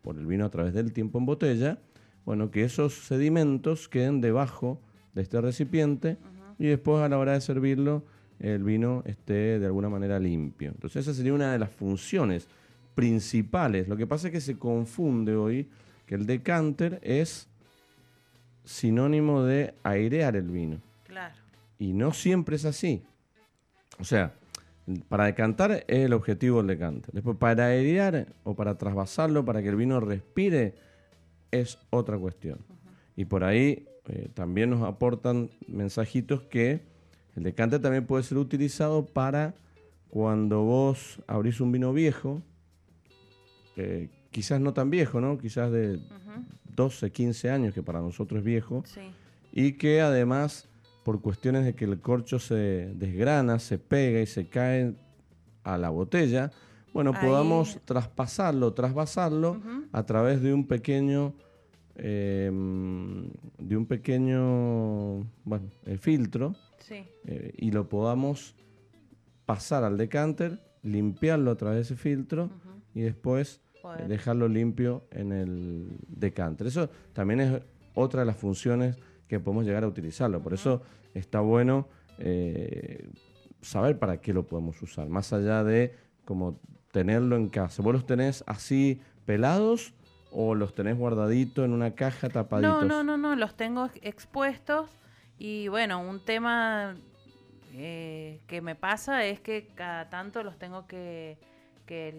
por el vino a través del tiempo en botella, bueno, que esos sedimentos queden debajo de este recipiente y después a la hora de servirlo el vino esté de alguna manera limpio. Entonces esa sería una de las funciones principales. Lo que pasa es que se confunde hoy que el decanter es sinónimo de airear el vino. Claro. Y no siempre es así. O sea, para decantar es el objetivo del decanter. Después, para airear o para trasvasarlo, para que el vino respire, es otra cuestión. Y por ahí eh, también nos aportan mensajitos que el decante también puede ser utilizado para cuando vos abrís un vino viejo, eh, quizás no tan viejo, ¿no? Quizás de 12, 15 años, que para nosotros es viejo, y que además, por cuestiones de que el corcho se desgrana, se pega y se cae a la botella, bueno, podamos traspasarlo, trasvasarlo a través de un pequeño, em, de un pequeño, bueno, filtro, eh, y lo podamos pasar al decanter, limpiarlo a través de ese filtro y después eh, dejarlo limpio en el decanter. Eso también es otra de las funciones que podemos llegar a utilizarlo. Por eso está bueno eh, saber para qué lo podemos usar, más allá de como tenerlo en casa. ¿Vos los tenés así pelados o los tenés guardaditos en una caja tapaditos? No, no, no, no, los tengo expuestos y bueno, un tema eh, que me pasa es que cada tanto los tengo que,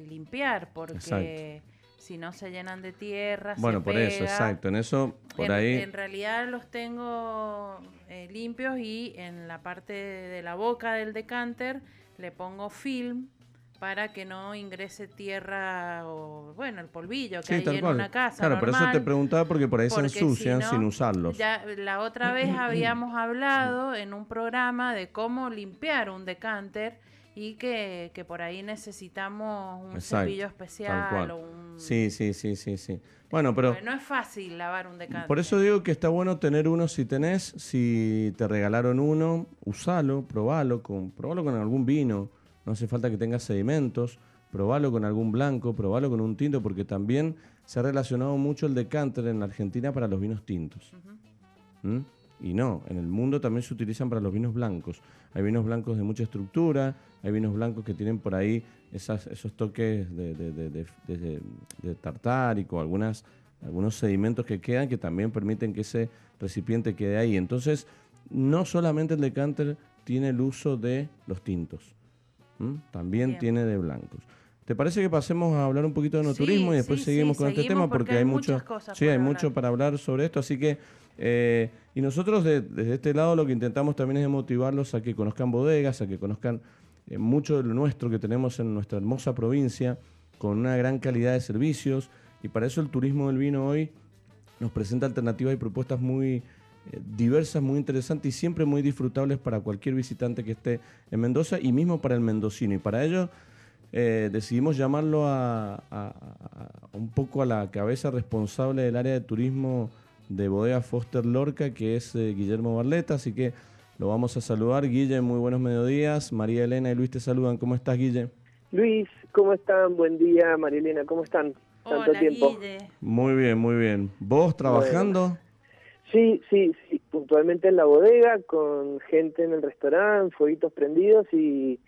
limpiar porque si no se llenan de tierra. Bueno, por eso, exacto. En eso, por ahí. En realidad los tengo eh, limpios y en la parte de la boca del decanter le pongo film para que no ingrese tierra o, bueno, el polvillo que hay en una casa. Claro, por eso te preguntaba porque por ahí se ensucian sin usarlos. Ya, la otra vez *clears throat* habíamos hablado en un programa de cómo limpiar un decanter y que, por ahí necesitamos un cepillo especial o un... Sí, sí, sí, sí, sí. Bueno, pero... no es fácil lavar un decanter. Por eso digo que está bueno tener uno si tenés, si te regalaron uno, usalo, probalo con, probalo con algún vino no hace falta que tenga sedimentos, probalo con algún blanco, probalo con un tinto, porque también se ha relacionado mucho el decanter en la Argentina para los vinos tintos. ¿Mm? Y no, en el mundo también se utilizan para los vinos blancos. Hay vinos blancos de mucha estructura, hay vinos blancos que tienen por ahí esas, esos toques de, de, tartárico, algunas, algunos sedimentos que quedan que también permiten que ese recipiente quede ahí. Entonces, no solamente el decanter tiene el uso de los tintos. También tiene de blancos. ¿Te parece que pasemos a hablar un poquito de no turismo y después seguimos con este tema? Porque, hay, mucho, sí, hay mucho para hablar sobre esto. Así que, eh, y nosotros desde este lado lo que intentamos también es motivarlos a que conozcan bodegas, a que conozcan eh, mucho de lo nuestro que tenemos en nuestra hermosa provincia, con una gran calidad de servicios. Y para eso el turismo del vino hoy nos presenta alternativas y propuestas muy eh, diversas, muy interesantes y siempre muy disfrutables para cualquier visitante que esté en Mendoza y mismo para el mendocino. Y para ello decidimos llamarlo a, un poco a la cabeza responsable del área de turismo de Bodega Foster Lorca, que es eh, Guillermo Barleta. Así que lo vamos a saludar. Guille, muy buenos mediodías. María Elena y Luis te saludan. ¿Cómo estás, Guille? Luis, ¿cómo están? Buen día, María Elena, ¿cómo están? Tanto tiempo. Muy bien, muy bien. ¿Vos trabajando? Sí, sí, sí, puntualmente en la bodega, con gente en el restaurante, fueguitos prendidos y,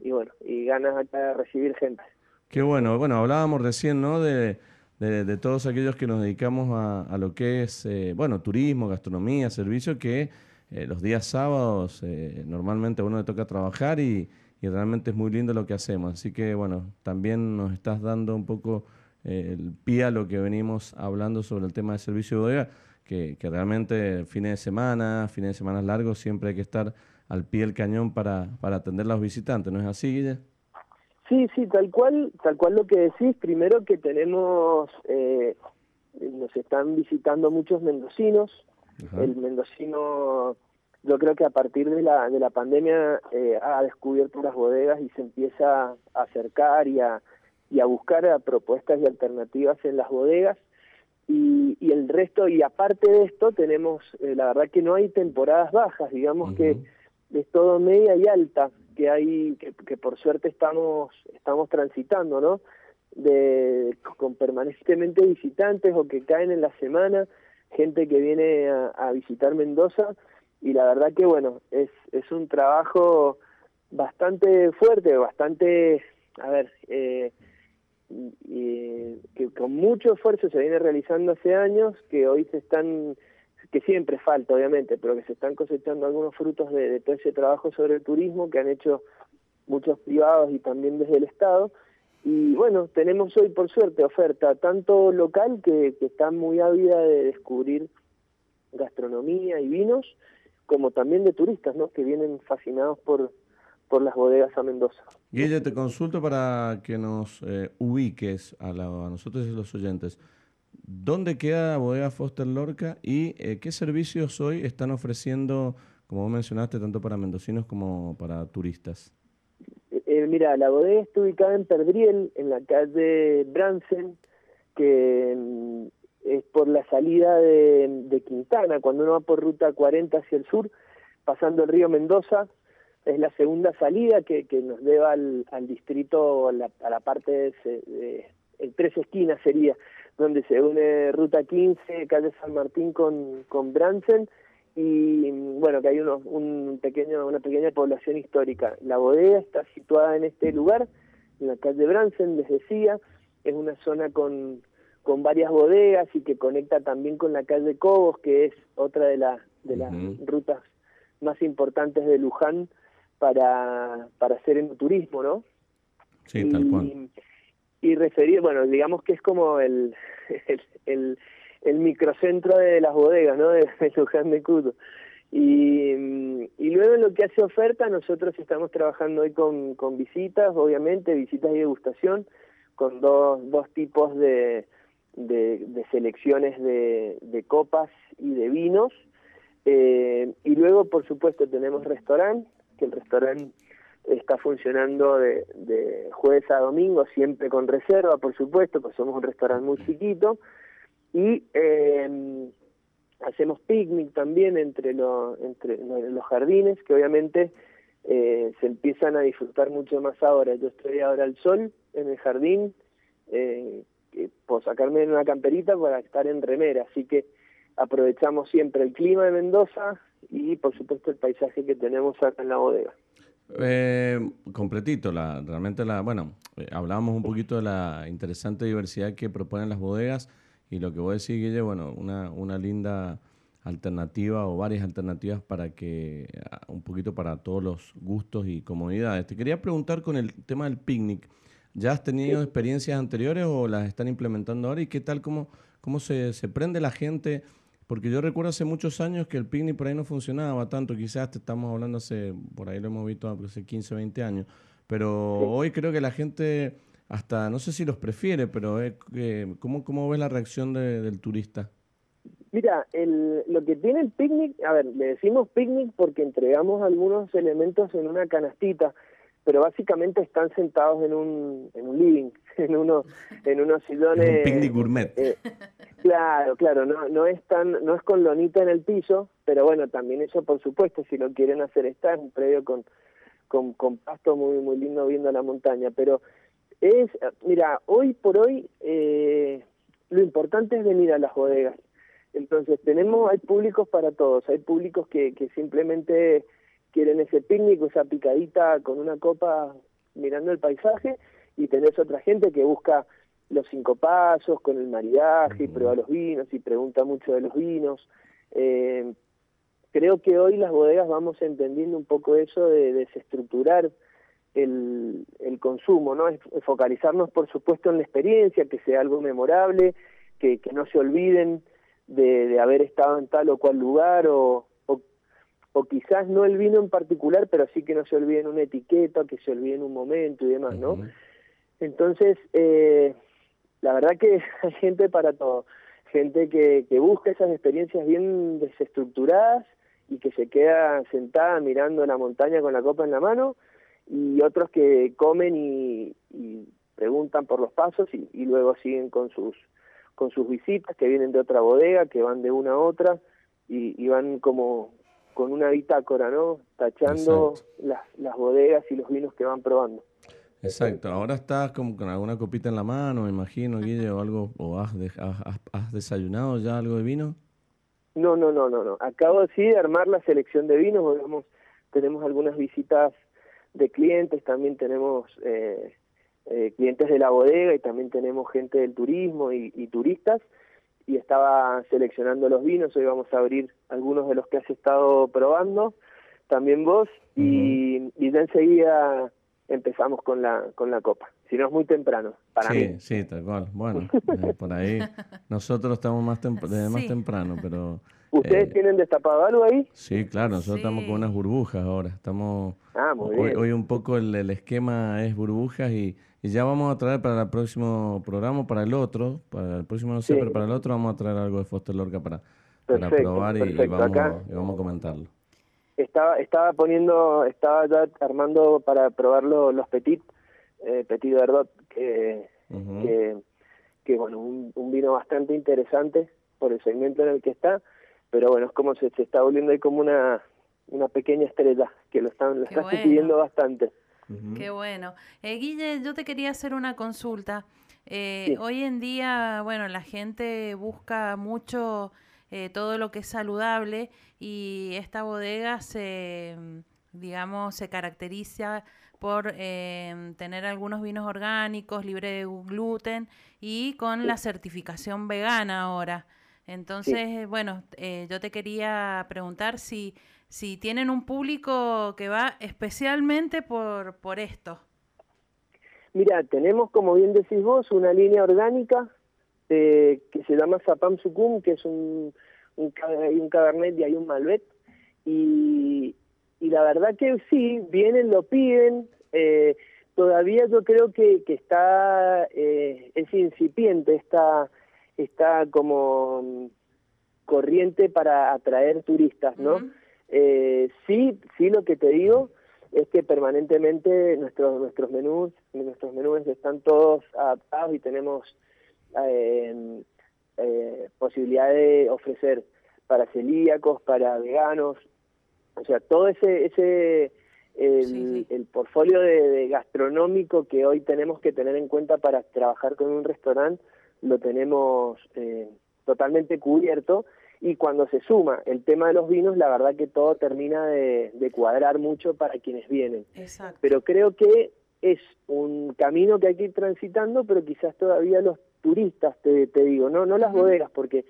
y bueno, y ganas acá de recibir gente. Qué bueno, bueno, hablábamos recién, ¿no? De, de, todos aquellos que nos dedicamos a, lo que es, eh, bueno, turismo, gastronomía, servicio, que eh, los días sábados eh, normalmente a uno le toca trabajar y, y, realmente es muy lindo lo que hacemos. Así que, bueno, también nos estás dando un poco el pie a lo que venimos hablando sobre el tema de servicio de bodega que, realmente fines de semana, fines de semana largos, siempre hay que estar al pie del cañón para, para atender a los visitantes, ¿no es así? Sí, sí, tal cual, tal cual lo que decís. Primero que tenemos, eh, nos están visitando muchos mendocinos. El mendocino, yo creo que a partir de la, de la pandemia eh, ha descubierto las bodegas y se empieza a acercar y a, y a buscar propuestas y alternativas en las bodegas y, el resto, y aparte de esto, tenemos, eh, la verdad que no hay temporadas bajas, digamos que es todo media y alta, que hay, que, por suerte estamos, estamos transitando, ¿no? De, con permanentemente visitantes o que caen en la semana, gente que viene a, visitar Mendoza, y la verdad que bueno, es, es un trabajo bastante fuerte, bastante, a ver, eh, que con mucho esfuerzo se viene realizando hace años, que hoy se están, que siempre falta obviamente, pero que se están cosechando algunos frutos de, todo ese trabajo sobre el turismo que han hecho muchos privados y también desde el Estado. Y bueno, tenemos hoy por suerte oferta tanto local que, que está muy ávida de descubrir gastronomía y vinos, como también de turistas, ¿no? Que vienen fascinados por, por las bodegas a Mendoza. Guille, te consulto para que nos eh, ubiques a, a, nosotros y los oyentes. ¿Dónde queda bodega Foster Lorca y eh, qué servicios hoy están ofreciendo, como vos mencionaste, tanto para mendocinos como para turistas? Eh, mira, la bodega está ubicada en Perdriel, en la calle Bransen, que mm, es por la salida de, Quintana, cuando uno va por ruta 40 hacia el sur, pasando el río Mendoza, es la segunda salida que, nos lleva al, distrito, a la, a la parte de, el Tres Esquinas sería, donde se une Ruta 15, calle San Martín con, con Bransen, y bueno, que hay unos, un pequeño, una pequeña población histórica. La bodega está situada en este lugar, en la calle Bransen, les decía, es una zona con, con varias bodegas y que conecta también con la calle Cobos, que es otra de, la, de las rutas más importantes de Luján para, para hacer en turismo, ¿no? Sí, tal cual. Y referir, bueno, digamos que es como el, el, microcentro de las bodegas, ¿no? De, Luján de Cuto. Y, y luego en lo que hace oferta, nosotros estamos trabajando hoy con, con visitas, obviamente, visitas y degustación, con dos, dos tipos de, de, selecciones de, copas y de vinos. Eh, y luego, por supuesto, tenemos restaurante, que el restaurante está funcionando de, jueves a domingo, siempre con reserva, por supuesto, pues somos un restaurante muy chiquito. Y eh, hacemos picnic también entre, entre los jardines, que obviamente eh, se empiezan a disfrutar mucho más ahora. Yo estoy ahora al sol en el jardín, eh, por sacarme en una camperita para estar en remera, así que aprovechamos siempre el clima de Mendoza y por supuesto el paisaje que tenemos acá en la bodega. Eh, completito, la, realmente la, bueno, eh, hablábamos un poquito de la interesante diversidad que proponen las bodegas y lo que voy a decir, Guille, bueno, una, una linda alternativa o varias alternativas para que, un poquito para todos los gustos y comodidades. Te quería preguntar con el tema del picnic. ¿Ya has tenido experiencias anteriores o las están implementando ahora? ¿Y qué tal, cómo, cómo se, se prende la gente? Porque yo recuerdo hace muchos años que el picnic por ahí no funcionaba tanto, quizás te estamos hablando hace, por ahí lo hemos visto hace 15, 20 años, pero hoy creo que la gente hasta, no sé si los prefiere, pero eh, ¿cómo, ¿cómo ves la reacción del turista? Mira, el, lo que tiene el picnic, a ver, le decimos picnic porque entregamos algunos elementos en una canastita, pero básicamente están sentados en un, en un living, *laughs* en uno, en unos sillones. un picnic gourmet. Eh, claro, claro, no, no es tan, no es con lonita en el piso, pero bueno, también eso por supuesto, si lo quieren hacer está, en un predio con, con, con pasto muy, muy lindo viendo la montaña, pero es, mira, hoy por hoy eh, lo importante es venir a las bodegas. Entonces tenemos, hay públicos para todos, hay públicos que, que simplemente quieren ese picnic, esa picadita con una copa mirando el paisaje y tenés otra gente que busca los cinco pasos con el maridaje y prueba los vinos y pregunta mucho de los vinos. Eh, creo que hoy las bodegas vamos entendiendo un poco eso de desestructurar el, el consumo, ¿no? Es focalizarnos, por supuesto, en la experiencia, que sea algo memorable, que, que no se olviden de, de haber estado en tal o cual lugar o, o quizás no el vino en particular, pero sí que no se olviden una etiqueta, que se olviden un momento y demás, ¿no? Entonces, eh, la verdad que *laughs* hay gente para todo, gente que, que busca esas experiencias bien desestructuradas y que se queda sentada mirando la montaña con la copa en la mano, y otros que comen y, preguntan por los pasos y, y, luego siguen con sus con sus visitas que vienen de otra bodega, que van de una a otra y, y van como con una bitácora, ¿no? Tachando las, las bodegas y los vinos que van probando. Exacto, ahora estás como con alguna copita en la mano, me imagino, Guille, o algo, o has, has, desayunado ya algo de vino. No, no, no, no, no. Acabo sí de armar la selección de vinos, digamos, tenemos algunas visitas de clientes, también tenemos eh, eh, clientes de la bodega y también tenemos gente del turismo y, y turistas y estaba seleccionando los vinos, hoy vamos a abrir algunos de los que has estado probando, también vos, y, y ya enseguida empezamos con la, con la copa. Si no es muy temprano, para sí, Sí, tal cual. Bueno, *laughs* eh, por ahí nosotros estamos más, más temprano, pero ¿Ustedes Eh, tienen destapado algo ahí? Sí, claro, nosotros estamos con unas burbujas ahora. Estamos Ah, muy hoy, bien. hoy un poco el, el esquema es burbujas y, y ya vamos a traer para el próximo programa, para el otro, para el próximo no sé, Sí. pero para el otro vamos a traer algo de Foster Lorca para, para probar y, vamos, Acá- y vamos a comentarlo. Estaba, estaba poniendo, estaba ya armando para probar lo- los Petit, eh, Petit Verdot, que, que, que, bueno, un, un vino bastante interesante por el segmento en el que está, pero bueno, es como se, se está volviendo ahí como una, una pequeña estrella, que lo están, lo Qué está *laughs* bueno. pidiendo Qué bueno. Eh, Guille, yo te quería hacer una consulta. Eh, Sí. Hoy en día, bueno, la gente busca mucho eh, todo lo que es saludable y esta bodega se, mm, digamos, se caracteriza por eh, tener algunos vinos orgánicos, libre de gluten y con la certificación vegana ahora. Entonces, eh, bueno, eh, yo te quería preguntar si, si tienen un público que va especialmente por, por esto. Mira, tenemos, como bien decís vos, una línea orgánica eh, que se llama Zapam Sucum, que es un, un, un Cabernet y hay un Malbec. Y, y la verdad que sí, vienen, lo piden. eh, todavía yo creo que, que está, eh, es incipiente, está, está como mm, corriente para atraer turistas, ¿no? Eh, sí, sí, lo que te digo es que permanentemente nuestros nuestros menús nuestros menús están todos adaptados y tenemos eh, eh, posibilidad de ofrecer para celíacos, para veganos, o sea, todo ese ese el, Sí, sí. el portfolio de, de gastronómico que hoy tenemos que tener en cuenta para trabajar con un restaurante lo tenemos eh, totalmente cubierto y cuando se suma el tema de los vinos, la verdad que todo termina de, de cuadrar mucho para quienes vienen. Exacto. Pero creo que es un camino que hay que ir transitando, pero quizás todavía los turistas, te, te digo, no no las bodegas, porque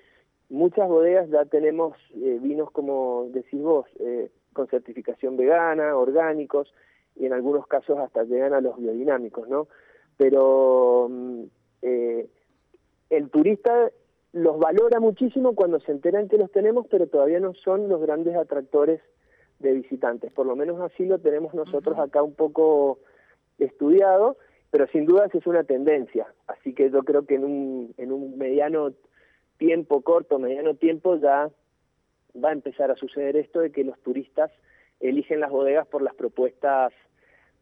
muchas bodegas ya tenemos eh, vinos, como decís vos, eh, con certificación vegana, orgánicos, y en algunos casos hasta llegan a los biodinámicos, ¿no? Pero mm, eh, el turista los valora muchísimo cuando se enteran que los tenemos, pero todavía no son los grandes atractores de visitantes. Por lo menos así lo tenemos nosotros acá un poco estudiado, pero sin dudas es una tendencia. Así que yo creo que en un, en un mediano tiempo, corto, mediano tiempo, ya va a empezar a suceder esto de que los turistas eligen las bodegas por las propuestas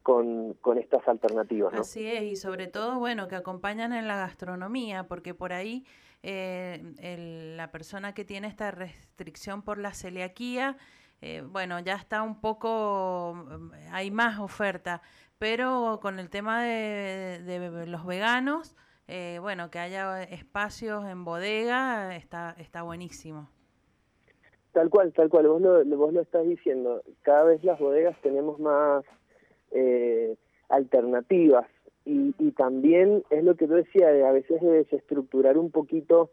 con, con estas alternativas. ¿no? Así es, y sobre todo, bueno, que acompañan en la gastronomía, porque por ahí eh, el- la persona que tiene esta restricción por la celiaquía, eh, bueno, ya está un poco, mm, hay más oferta, pero con el tema de, de los veganos, eh, bueno, que haya espacios en bodega, está, está buenísimo. Tal cual, tal cual, vos lo, vos lo estás diciendo. Cada vez las bodegas tenemos más eh, alternativas y, y también es lo que yo decía, de a veces de desestructurar un poquito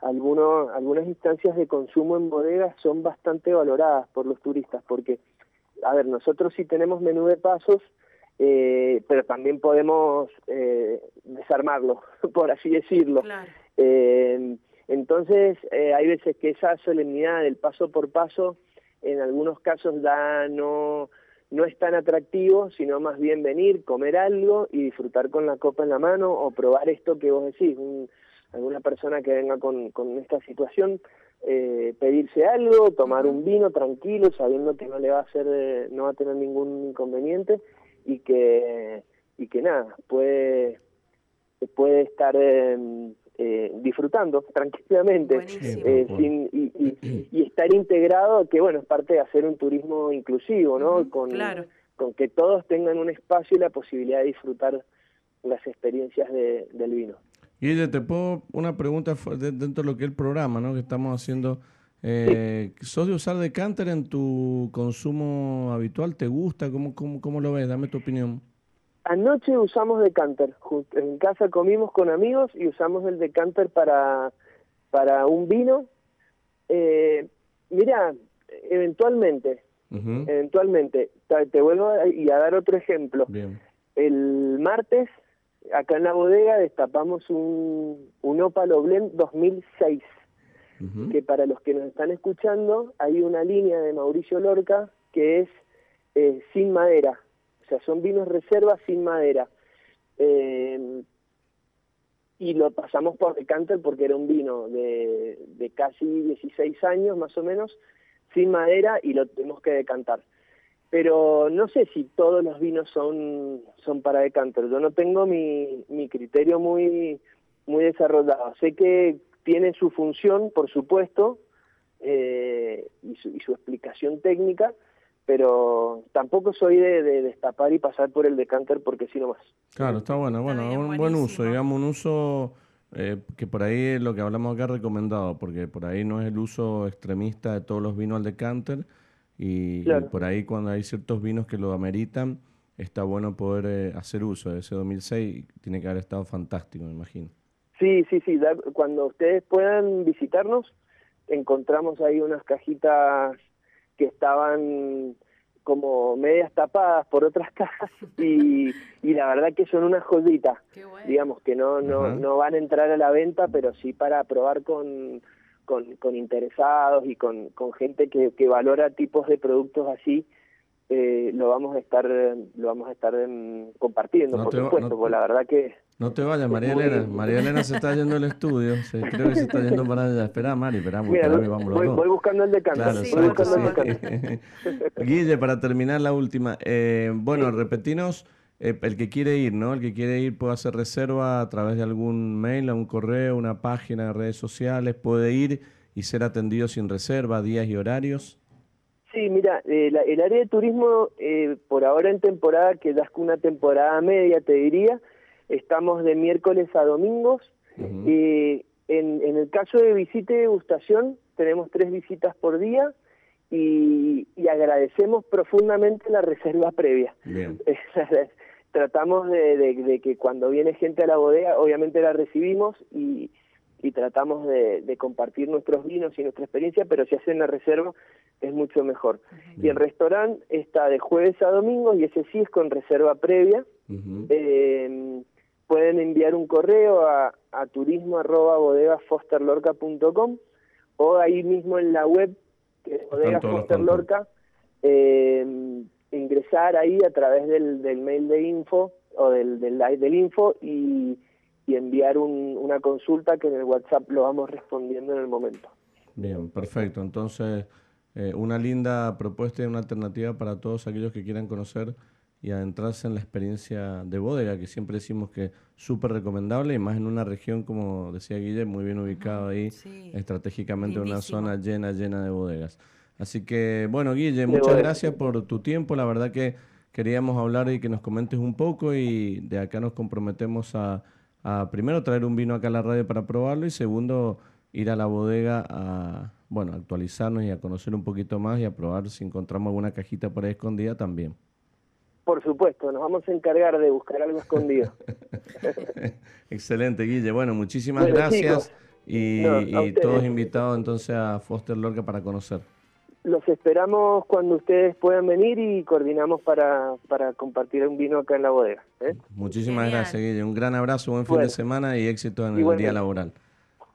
algunos, algunas instancias de consumo en bodegas son bastante valoradas por los turistas porque, a ver, nosotros sí tenemos menú de pasos, eh, pero también podemos eh, desarmarlo, *laughs* por así decirlo. Claro. Eh, entonces, eh, hay veces que esa solemnidad del paso por paso, en algunos casos ya no, no es tan atractivo, sino más bien venir, comer algo y disfrutar con la copa en la mano o probar esto que vos decís, un- alguna persona que venga con, con esta situación, eh, pedirse algo, tomar un vino tranquilo, sabiendo que no le va a hacer, eh, no va a tener ningún inconveniente y que, y que nada, puede, puede estar eh, eh, disfrutando tranquilamente eh, sin, y, y- y estar integrado, que bueno, es parte de hacer un turismo inclusivo, ¿no? Con, claro. con que todos tengan un espacio y la posibilidad de disfrutar las experiencias de, del vino. Guille, te puedo una pregunta dentro de lo que es el programa, ¿no? Que estamos haciendo. Eh, ¿Sos de usar decanter en tu consumo habitual? ¿Te gusta? ¿Cómo, cómo, cómo lo ves? Dame tu opinión. Anoche usamos decanter, en casa comimos con amigos y usamos el decanter para, para un vino. Eh, mira, eventualmente, eventualmente, te, vuelvo a, y a dar otro ejemplo. Bien. El martes, acá en la bodega, destapamos un, un Opalo Blend 2006. que para los que nos están escuchando hay una línea de Mauricio Lorca que es eh, sin madera, o sea, son vinos reservas sin madera. Eh, y lo pasamos por decanter porque era un vino de, de casi 16 años más o menos, sin madera y lo tenemos que decantar. Pero no sé si todos los vinos son, son para decanter. Yo no tengo mi, mi criterio muy, muy desarrollado. Sé que tiene su función, por supuesto, eh, y, su, y, su, explicación técnica, pero tampoco soy de, de, destapar y pasar por el decanter porque si no más. Claro, está bueno, bueno, bien, un buen uso, digamos, un uso eh, que por ahí es lo que hablamos acá recomendado, porque por ahí no es el uso extremista de todos los vinos al decanter, y, claro. y por ahí cuando hay ciertos vinos que lo ameritan, está bueno poder eh, hacer uso de ese 2006, tiene que haber estado fantástico, me imagino. Sí, sí, sí, cuando ustedes puedan visitarnos, encontramos ahí unas cajitas que estaban como medias tapadas por otras *laughs* cajas y, y la verdad que son una joyita, bueno. digamos que no, no, no van a entrar a la venta, pero sí para probar con, con, con interesados y con, con gente que, que valora tipos de productos así, eh, lo vamos a estar lo vamos a estar en, compartiendo, no por supuesto, no, porque la verdad que... No te vayas, María Elena. María Elena se está yendo al estudio. Se, *laughs* creo que se está yendo para allá. Espera, Mari, esperamos. Voy, vamos voy, voy, buscando el decanto. Claro, sí, voy buscando sí. el decanto. *laughs* *laughs* Guille, para terminar la última. Eh, bueno, repetinos, eh, el que quiere ir, ¿no? El que quiere ir puede hacer reserva a través de algún mail, a un correo, una página de redes sociales. Puede ir y ser atendido sin reserva, días y horarios. Sí, mira, eh, la, el área de turismo, eh, por ahora en temporada, que das una temporada media, te diría, estamos de miércoles a domingos. Uh -huh. eh, en, en, el caso de visita y degustación, tenemos tres visitas por día y, y agradecemos profundamente la reserva previa. *laughs* Tratamos de, de, de, que cuando viene gente a la bodega, obviamente la recibimos y, y tratamos de, de, compartir nuestros vinos y nuestra experiencia, pero si hacen la reserva es mucho mejor. Y el restaurante está de jueves a domingo y ese sí es con reserva previa. Uh -huh. eh, pueden enviar un correo a, a turismo arroba bodegafosterlorca.com o ahí mismo en la web que es bodega Foster Lorca eh, ingresar ahí a través del, del mail de info o del, del, del info y y enviar un, una consulta que en el WhatsApp lo vamos respondiendo en el momento. Bien, perfecto. Entonces, eh, una linda propuesta y una alternativa para todos aquellos que quieran conocer y adentrarse en la experiencia de bodega, que siempre decimos que es súper recomendable y más en una región, como decía Guille, muy bien ubicado ahí, sí. estratégicamente Lindísimo. una zona llena, llena de bodegas. Así que, bueno, Guille, muchas gracias por tu tiempo. La verdad que queríamos hablar y que nos comentes un poco y de acá nos comprometemos a a primero traer un vino acá a la radio para probarlo y segundo ir a la bodega a bueno actualizarnos y a conocer un poquito más y a probar si encontramos alguna cajita por ahí escondida también. Por supuesto, nos vamos a encargar de buscar algo escondido. *laughs* Excelente, Guille. Bueno, muchísimas bueno, gracias chicos, y, no, y todos invitados entonces a Foster Lorca para conocer los esperamos cuando ustedes puedan venir y coordinamos para, para compartir un vino acá en la bodega. ¿eh? Muchísimas Genial. gracias, Guille. Un gran abrazo, buen fin bueno. de semana y éxito en el día laboral.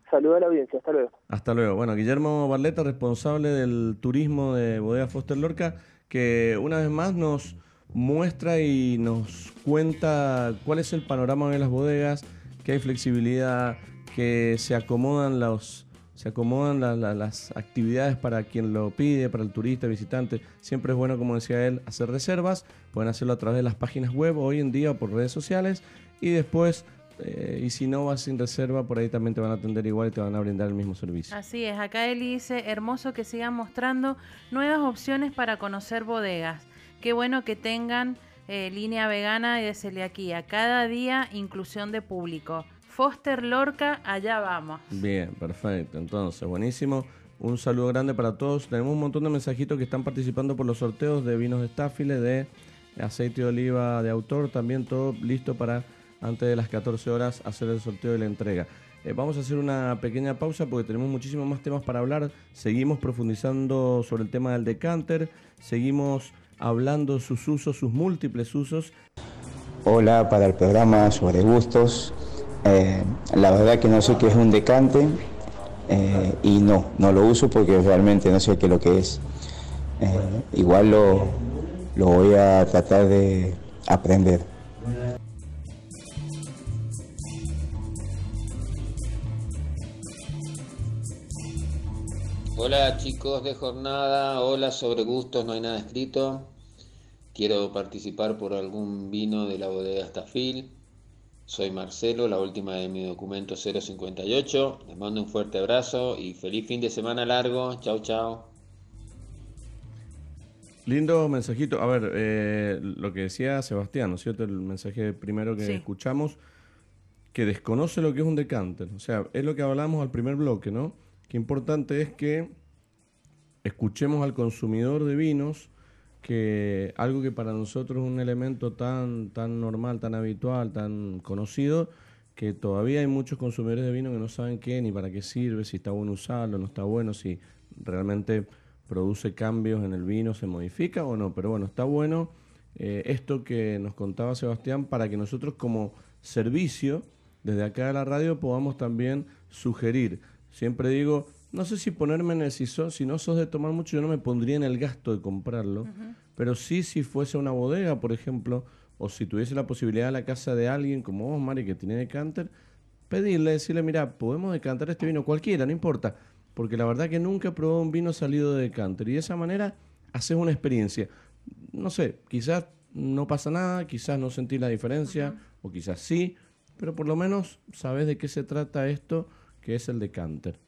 Saludos a la audiencia, hasta luego. Hasta luego. Bueno, Guillermo Barleta, responsable del turismo de Bodega Foster Lorca, que una vez más nos muestra y nos cuenta cuál es el panorama de las bodegas, que hay flexibilidad, que se acomodan los se acomodan la, la, las actividades para quien lo pide, para el turista, visitante. Siempre es bueno, como decía él, hacer reservas. Pueden hacerlo a través de las páginas web hoy en día o por redes sociales. Y después, eh, y si no vas sin reserva, por ahí también te van a atender igual y te van a brindar el mismo servicio. Así es, acá él dice, hermoso que sigan mostrando nuevas opciones para conocer bodegas. Qué bueno que tengan eh, línea vegana y de celiaquía. Cada día inclusión de público. Foster Lorca, allá vamos. Bien, perfecto. Entonces, buenísimo. Un saludo grande para todos. Tenemos un montón de mensajitos que están participando por los sorteos de vinos de Staffile, de aceite de oliva de autor, también todo listo para antes de las 14 horas hacer el sorteo y la entrega. Eh, vamos a hacer una pequeña pausa porque tenemos muchísimos más temas para hablar. Seguimos profundizando sobre el tema del decanter, seguimos hablando sus usos, sus múltiples usos. Hola, para el programa sobre gustos. Eh, la verdad que no sé qué es un decante, eh, y no, no lo uso porque realmente no sé qué es lo que es. Eh, igual lo, lo voy a tratar de aprender. Hola chicos de jornada, hola sobre gustos, no hay nada escrito. Quiero participar por algún vino de la bodega Stafil. Soy Marcelo, la última de mi documento 058. Les mando un fuerte abrazo y feliz fin de semana largo. Chao, chao. Lindo mensajito. A ver, eh, lo que decía Sebastián, ¿no es cierto? El mensaje primero que escuchamos, que desconoce lo que es un decanter. O sea, es lo que hablamos al primer bloque, ¿no? Qué importante es que escuchemos al consumidor de vinos que algo que para nosotros es un elemento tan, tan normal, tan habitual, tan conocido, que todavía hay muchos consumidores de vino que no saben qué ni para qué sirve, si está bueno usarlo, no está bueno, si realmente produce cambios en el vino, se modifica o no. Pero bueno, está bueno eh, esto que nos contaba Sebastián para que nosotros como servicio, desde acá de la radio, podamos también sugerir. Siempre digo, no sé si ponerme en el si, si no sos de tomar mucho, yo no me pondría en el gasto de comprarlo, pero sí si fuese una bodega, por ejemplo, o si tuviese la posibilidad de la casa de alguien como vos, Mari, que tiene decanter, pedirle, decirle, mira, podemos decantar este vino cualquiera, no importa, porque la verdad que nunca he probado un vino salido de decanter y de esa manera haces una experiencia. No sé, quizás no pasa nada, quizás no sentís la diferencia, o quizás sí, pero por lo menos sabes de qué se trata esto, que es el decanter.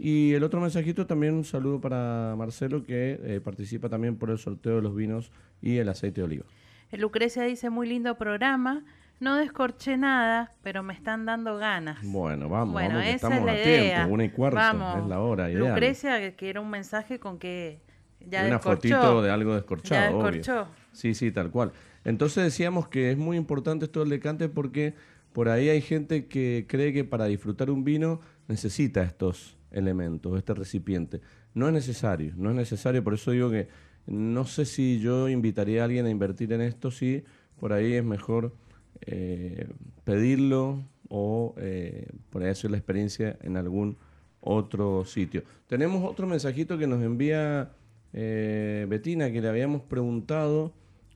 Y el otro mensajito también un saludo para Marcelo que eh, participa también por el sorteo de los vinos y el aceite de oliva. Lucrecia dice muy lindo programa. No descorché nada, pero me están dando ganas. Bueno, vamos, bueno, estamos a tiempo, una y cuarto, es la hora ideal. Lucrecia, que era un mensaje con que ya Una fotito de algo descorchado, Obvio. Sí, sí, tal cual. Entonces decíamos que es muy importante esto del decante porque por ahí hay gente que cree que para disfrutar un vino necesita estos elementos, este recipiente. No es necesario, no es necesario, por eso digo que no sé si yo invitaría a alguien a invertir en esto, si por ahí es mejor eh, pedirlo o eh, por ahí hacer la experiencia en algún otro sitio. Tenemos otro mensajito que nos envía eh, Betina, que le habíamos preguntado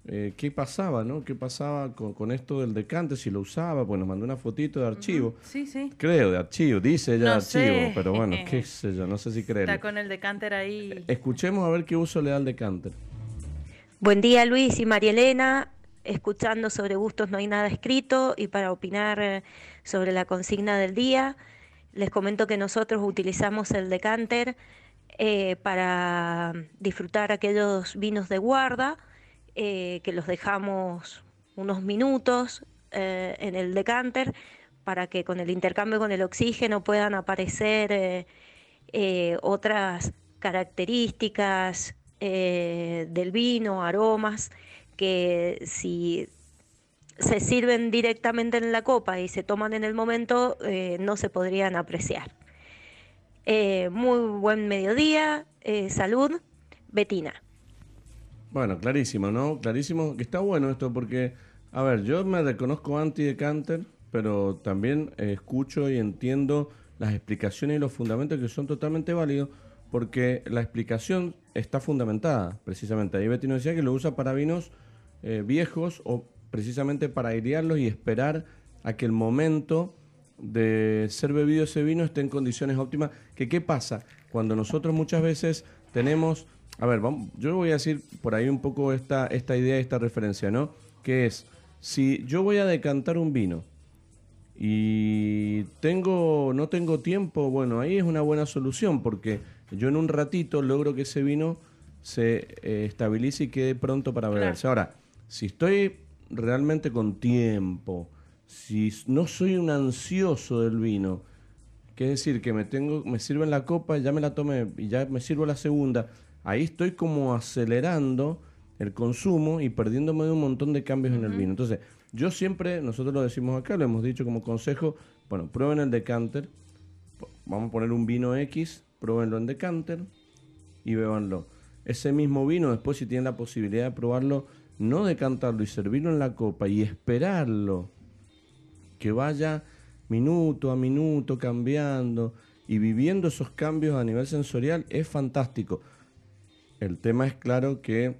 eh, qué pasaba, ¿no? ¿Qué pasaba con, esto del decante? Si lo usaba, pues nos mandó una fotito de archivo. Sí, sí. Creo, de archivo, dice ella de archivo, pero bueno, *laughs* qué sé yo, no sé si creer. Está con el decanter ahí. Escuchemos a ver qué uso le da el decanter. Buen día Luis y María Elena, escuchando sobre gustos no hay nada escrito y para opinar eh, sobre la consigna del día, les comento que nosotros utilizamos el decanter eh, para disfrutar aquellos vinos de guarda eh, que los dejamos unos minutos eh, en el decanter para que con el intercambio con el oxígeno puedan aparecer eh, otras características del vino, aromas, que si se sirven directamente en la copa y se toman en el momento, no se podrían apreciar. muy buen mediodía, salud, Betina. Bueno, clarísimo, ¿no? Clarísimo que está bueno esto porque, a ver, yo me reconozco anti-decanter, pero también escucho y entiendo las explicaciones y los fundamentos que son totalmente válidos porque la explicación está fundamentada, precisamente. Ahí Betty nos decía que lo usa para vinos eh, viejos o precisamente para airearlos y esperar a que el momento de ser bebido ese vino esté en condiciones óptimas. Que qué pasa cuando nosotros muchas veces tenemos a ver, vamos, yo voy a decir por ahí un poco esta, esta idea, esta referencia, ¿no? Que es, si yo voy a decantar un vino y tengo, no tengo tiempo, bueno, ahí es una buena solución porque yo en un ratito logro que ese vino se eh, estabilice y quede pronto para beberse. Ahora, si estoy realmente con tiempo, si no soy un ansioso del vino, que es decir, que me tengo, me sirve en la copa, ya me la tomé y ya me sirvo la segunda, ahí estoy como acelerando el consumo y perdiéndome de un montón de cambios en el vino. Entonces, yo siempre, nosotros lo decimos acá, lo hemos dicho como consejo, bueno, prueben el decanter, vamos a poner un vino X, pruébenlo en decanter y bebanlo. Ese mismo vino, después si tienen la posibilidad de probarlo, no decantarlo y servirlo en la copa y esperarlo, que vaya minuto a minuto cambiando y viviendo esos cambios a nivel sensorial es fantástico. El tema es claro que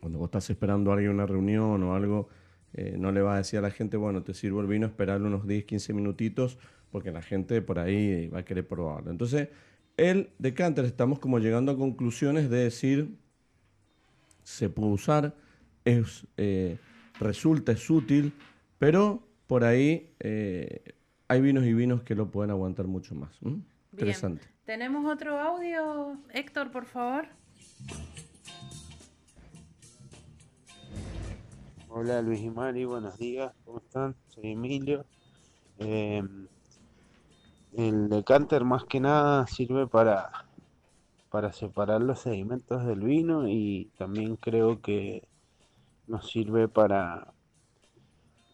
cuando vos estás esperando a alguien una reunión o algo, eh, no le va a decir a la gente, bueno, te sirvo el vino, esperarle unos 10, 15 minutitos, porque la gente por ahí va a querer probarlo. Entonces, el decanter estamos como llegando a conclusiones de decir, se puede usar, es, eh, resulta, es útil, pero por ahí eh, hay vinos y vinos que lo pueden aguantar mucho más. Interesante. ¿Tenemos otro audio, Héctor, por favor? Hola Luis y Mari, buenos días, ¿cómo están? Soy Emilio. Em, el decanter más que nada sirve para, para separar los sedimentos del vino y también creo que nos sirve para,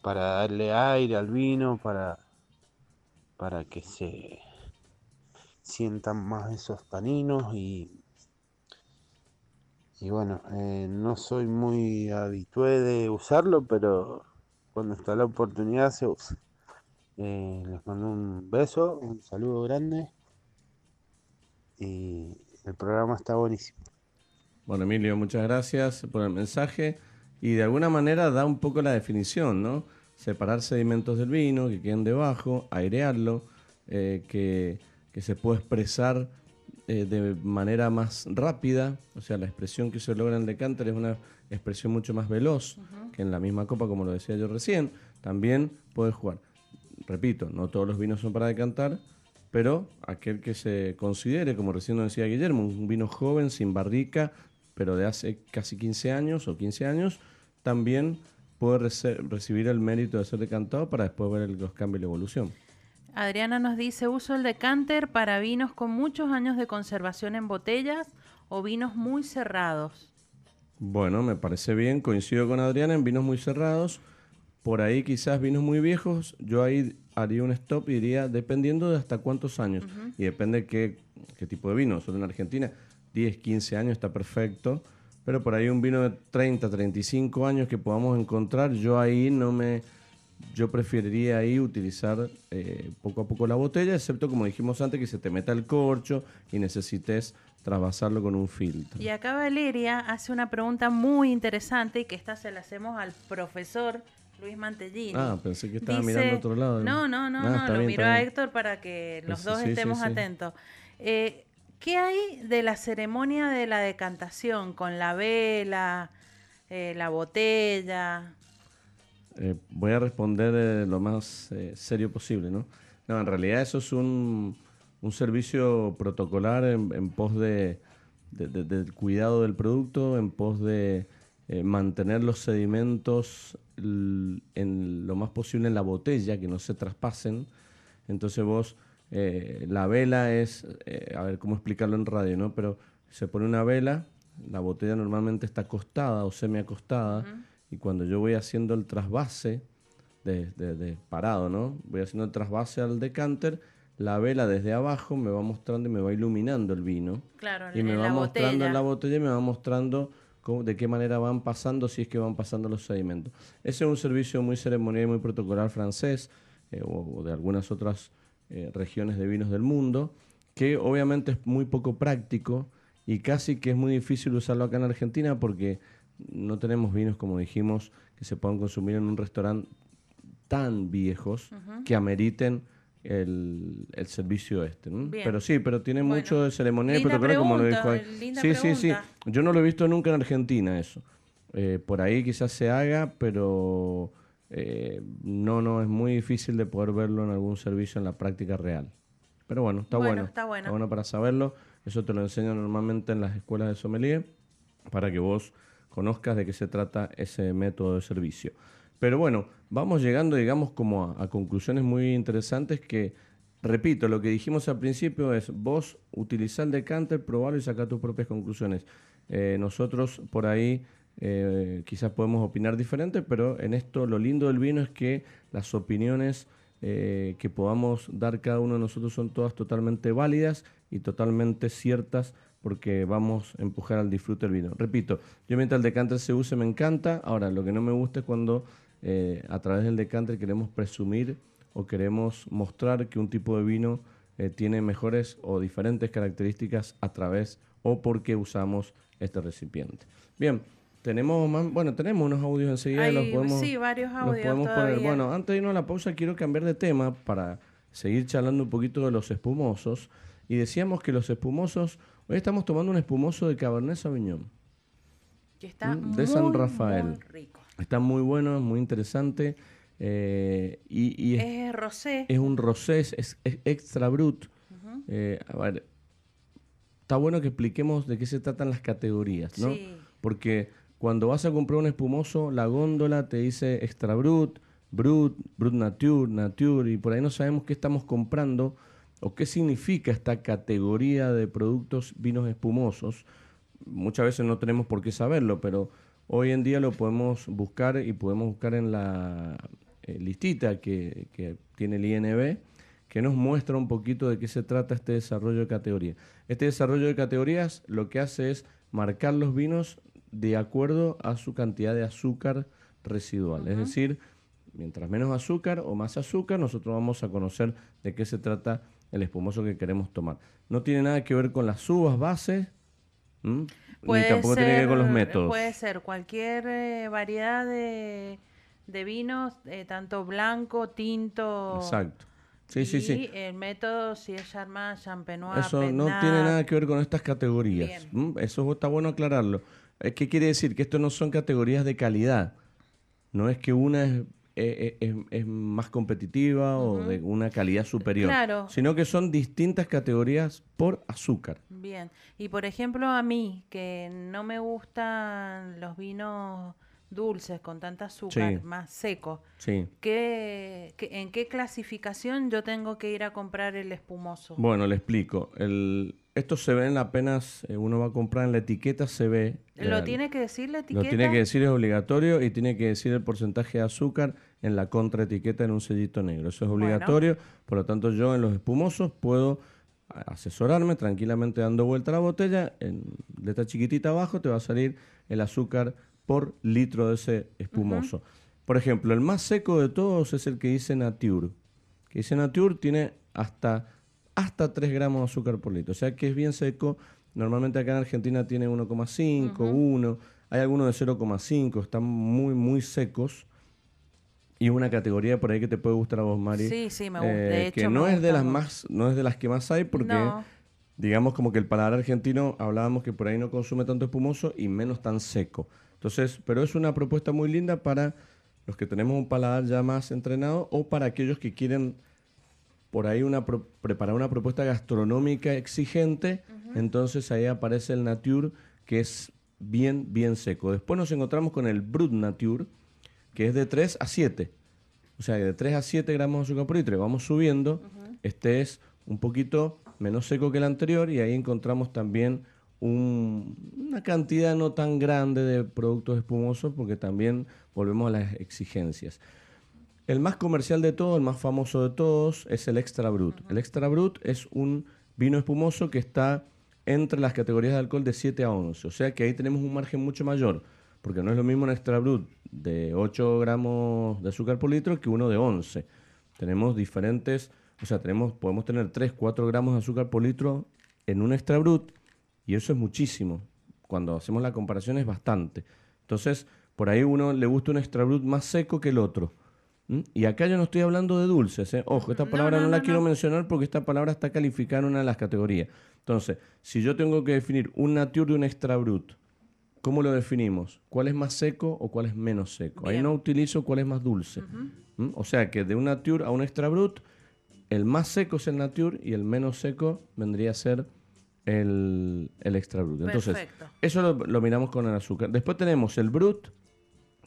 para darle aire al vino, para, para que se sientan más esos taninos y y bueno, eh, no soy muy habitué de usarlo, pero cuando está la oportunidad se usa. Eh, les mando un beso, un saludo grande y el programa está buenísimo. Bueno, Emilio, muchas gracias por el mensaje y de alguna manera da un poco la definición, ¿no? Separar sedimentos del vino, que queden debajo, airearlo, eh, que, que se pueda expresar eh, de manera más rápida, o sea, la expresión que se logra en el decanter es una expresión mucho más veloz que en la misma copa, como lo decía yo recién. También puede jugar. Repito, no todos los vinos son para decantar, pero aquel que se considere, como recién nos decía Guillermo, un vino joven, sin barrica, pero de hace casi 15 años o 15 años, también puede recibir el mérito de ser decantado para después ver los cambios y la evolución. Adriana nos dice, uso el decanter para vinos con muchos años de conservación en botellas o vinos muy cerrados. Bueno, me parece bien, coincido con Adriana en vinos muy cerrados. Por ahí quizás vinos muy viejos, yo ahí haría un stop y diría, dependiendo de hasta cuántos años. Y depende qué, qué tipo de vino. Solo en Argentina, 10, 15 años está perfecto. Pero por ahí un vino de 30, 35 años que podamos encontrar, yo ahí no me yo preferiría ahí utilizar eh, poco a poco la botella, excepto como dijimos antes, que se te meta el corcho y necesites trasvasarlo con un filtro. Y acá Valeria hace una pregunta muy interesante y que esta se la hacemos al profesor Luis Mantellini. Ah, pensé que estaba mirando a otro lado. No, no, no, ah, no, lo miró a Héctor para que los dos estemos atentos. Eh, ¿Qué hay de la ceremonia de la decantación con la vela, eh, la botella? Eh, voy a responder eh, lo más eh, serio posible, ¿no? No, en realidad eso es un, un servicio protocolar en, pos de, del cuidado del producto, en pos de mantener los sedimentos en lo más posible en la botella, que no se traspasen. Entonces vos, la vela es, a ver cómo explicarlo en radio, ¿no? Pero se pone una vela, la botella normalmente está acostada o semi acostada y cuando yo voy haciendo el trasvase de, parado, ¿no? Voy haciendo el trasvase al decanter, la vela desde abajo me va mostrando y me va iluminando el vino. Claro, y me va mostrando en la botella y me va mostrando de qué manera van pasando, si es que van pasando los sedimentos. Ese es un servicio muy ceremonial y muy protocolar francés eh, o, de algunas otras eh, regiones de vinos del mundo, que obviamente es muy poco práctico y casi que es muy difícil usarlo acá en Argentina porque no tenemos vinos, como dijimos, que se puedan consumir en un restaurante tan viejos que ameriten el, servicio este. Pero sí, pero tiene mucho de ceremonial y protocolo, como lo dijo ahí. Sí, sí, sí. Yo no lo he visto nunca en Argentina eso. Eh, por ahí quizás se haga, pero eh, no, no, es muy difícil de poder verlo en algún servicio en la práctica real. Pero bueno, está bueno. Está bueno. Está bueno para saberlo. Eso te lo enseño normalmente en las escuelas de sommelier para que vos conozcas de qué se trata ese método de servicio. Pero bueno, vamos llegando, digamos, como a, conclusiones muy interesantes que, repito, lo que dijimos al principio es vos utilizar el decanter, probarlo y sacar tus propias conclusiones. Eh, nosotros por ahí eh, quizás podemos opinar diferente, pero en esto lo lindo del vino es que las opiniones eh, que podamos dar cada uno de nosotros son todas totalmente válidas y totalmente ciertas porque vamos a empujar al disfrute del vino. Repito, yo mientras el decanter se use me encanta, ahora lo que no me gusta es cuando eh, a través del decanter queremos presumir o queremos mostrar que un tipo de vino eh, tiene mejores o diferentes características a través o porque usamos este recipiente. Bien, tenemos más, bueno, tenemos unos audios enseguida, los podemos, sí, varios los audios podemos poner. Bueno, antes de irnos a la pausa quiero cambiar de tema para seguir charlando un poquito de los espumosos. Y decíamos que los espumosos, hoy estamos tomando un espumoso de Cabernet Sauvignon. que está Mm, de muy, San Rafael. muy rico. Está muy bueno, es muy interesante. eh, y y es, Es rosé. es un rosé, es, es extra brut. Eh, a ver, está bueno que expliquemos de qué se tratan las categorías, ¿no? Sí. Porque cuando vas a comprar un espumoso, la góndola te dice extra brut, brut, brut nature, nature, y por ahí no sabemos qué estamos comprando o qué significa esta categoría de productos vinos espumosos. Muchas veces no tenemos por qué saberlo, pero hoy en día lo podemos buscar y podemos buscar en la eh, listita que, que tiene el INB, que nos muestra un poquito de qué se trata este desarrollo de categoría. Este desarrollo de categorías lo que hace es marcar los vinos de acuerdo a su cantidad de azúcar residual. Es decir, mientras menos azúcar o más azúcar, nosotros vamos a conocer de qué se trata el espumoso que queremos tomar. No tiene nada que ver con las uvas base, ¿m? ni tampoco tiene que ver con los métodos. Puede ser cualquier eh, variedad de, de vinos, eh, tanto blanco, tinto. Exacto. Sí, sí, sí. El método, si es Charmat, Champenois, Eso no tiene nada que ver con estas categorías. Eso está bueno aclararlo. Eh, ¿Qué quiere decir? Que esto no son categorías de calidad. No es que una es, eh, eh, es- más competitiva o de una calidad superior. Claro. Sino que son distintas categorías por azúcar. Bien. Y por ejemplo, a mí, que no me gustan los vinos dulces con tanta azúcar, Sí. más secos, Sí. ¿qué, qué- en qué clasificación yo tengo que ir a comprar el espumoso? Bueno, le explico. El, esto se ve en apenas eh, uno va a comprar en la etiqueta, se ve. ¿Lo eh, tiene que decir la Lo etiqueta? tiene que decir, es obligatorio, y tiene que decir el porcentaje de azúcar en la contraetiqueta en un sellito negro. Eso es Bueno. obligatorio, por lo tanto yo en los espumosos puedo asesorarme tranquilamente dando vuelta a la botella, en letra chiquitita abajo te va a salir el azúcar por litro de ese espumoso. Por ejemplo, el más seco de todos es el que dice Nature. Que dice Nature tiene hasta, hasta 3 gramos de azúcar por litro. O sea que es bien seco. Normalmente acá en Argentina tiene 1,5, 1. Hay algunos de 0,5. Están muy, muy secos. Y una categoría por ahí que te puede gustar a vos, Mari. Sí, sí, me gusta. De eh, que hecho, me no es de las más, no es de las que más hay porque No. digamos como que el paladar argentino hablábamos que por ahí no consume tanto espumoso y menos tan seco. Entonces, pero es una propuesta muy linda para los que tenemos un paladar ya más entrenado o para aquellos que quieren por ahí una pro- preparar una propuesta gastronómica exigente, entonces ahí aparece el Nature que es bien bien seco. Después nos encontramos con el Brut Nature que es de 3 a 7. O sea, de 3 a 7 gramos de azúcar por litro. Vamos subiendo. Este es un poquito menos seco que el anterior y ahí encontramos también un- una cantidad no tan grande de productos espumosos porque también volvemos a las exigencias. El más comercial de todos, el más famoso de todos, es el Extra Brut. El Extra Brut es un vino espumoso que está entre las categorías de alcohol de 7 a 11. O sea que ahí tenemos un margen mucho mayor, porque no es lo mismo un Extra Brut de 8 gramos de azúcar por litro que uno de 11. Tenemos diferentes, o sea, tenemos, podemos tener 3, 4 gramos de azúcar por litro en un Extra Brut y eso es muchísimo. Cuando hacemos la comparación es bastante. Entonces, por ahí uno le gusta un Extra Brut más seco que el otro. ¿Mm? Y acá yo no estoy hablando de dulces. ¿eh? Ojo, esta palabra no, no, la no, quiero mencionar porque esta palabra está calificada en una de las categorías. Entonces, si yo tengo que definir un nature de un extra brut, ¿cómo lo definimos? ¿Cuál es más seco o cuál es menos seco? Ahí no utilizo cuál es más dulce. ¿Mm? O sea que de un nature a un extra brut, el más seco es el nature y el menos seco vendría a ser el, el extra brut. Entonces, Perfecto. eso lo, lo miramos con el azúcar. Después tenemos el brut,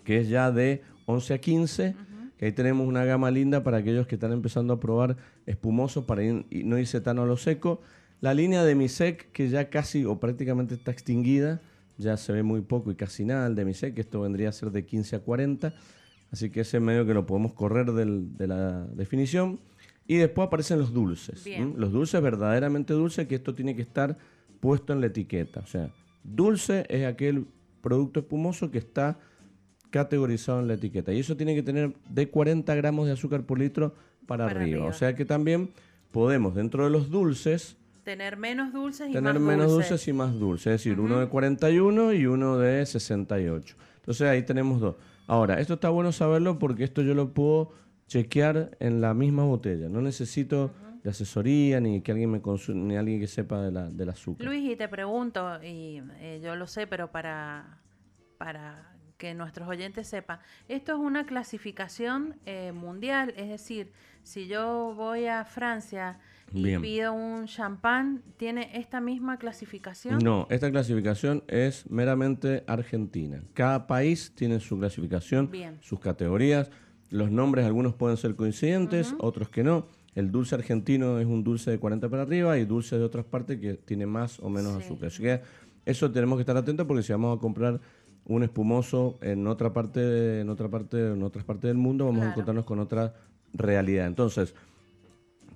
que es ya de 11 a 15, que ahí tenemos una gama linda para aquellos que están empezando a probar espumoso para ir- no irse tan a lo seco. La línea de Misec, que ya casi o prácticamente está extinguida, ya se ve muy poco y casi nada el de Misec, que esto vendría a ser de 15 a 40, así que ese medio que lo podemos correr del- de la definición. Y después aparecen los dulces. Los dulces verdaderamente dulces, que esto tiene que estar puesto en la etiqueta. O sea, dulce es aquel producto espumoso que está categorizado en la etiqueta. Y eso tiene que tener de 40 gramos de azúcar por litro para, Para arriba. arriba. O sea que también podemos dentro de los dulces tener menos dulces y tener más menos dulces. dulces y más dulces, es decir, uno de 41 y uno de 68. Entonces ahí tenemos dos. Ahora, esto está bueno saberlo porque esto yo lo puedo chequear en la misma botella. No necesito de asesoría ni que alguien me consu- ni alguien que sepa de la, del azúcar. Luis, y te pregunto, y eh, yo lo sé, pero para, para que nuestros oyentes sepan, esto es una clasificación eh, mundial, es decir, si yo voy a Francia y Bien. pido un champán, ¿tiene esta misma clasificación? No, esta clasificación es meramente argentina. Cada país tiene su clasificación, Bien. sus categorías. Los nombres, algunos pueden ser coincidentes, otros que no. El dulce argentino es un dulce de 40 para arriba y dulce de otras partes que tiene más o menos Sí. azúcar. Así que eso tenemos que estar atentos porque si vamos a comprar un espumoso en otra parte, en otra parte, en otras partes del mundo, vamos a encontrarnos con otra realidad. Entonces,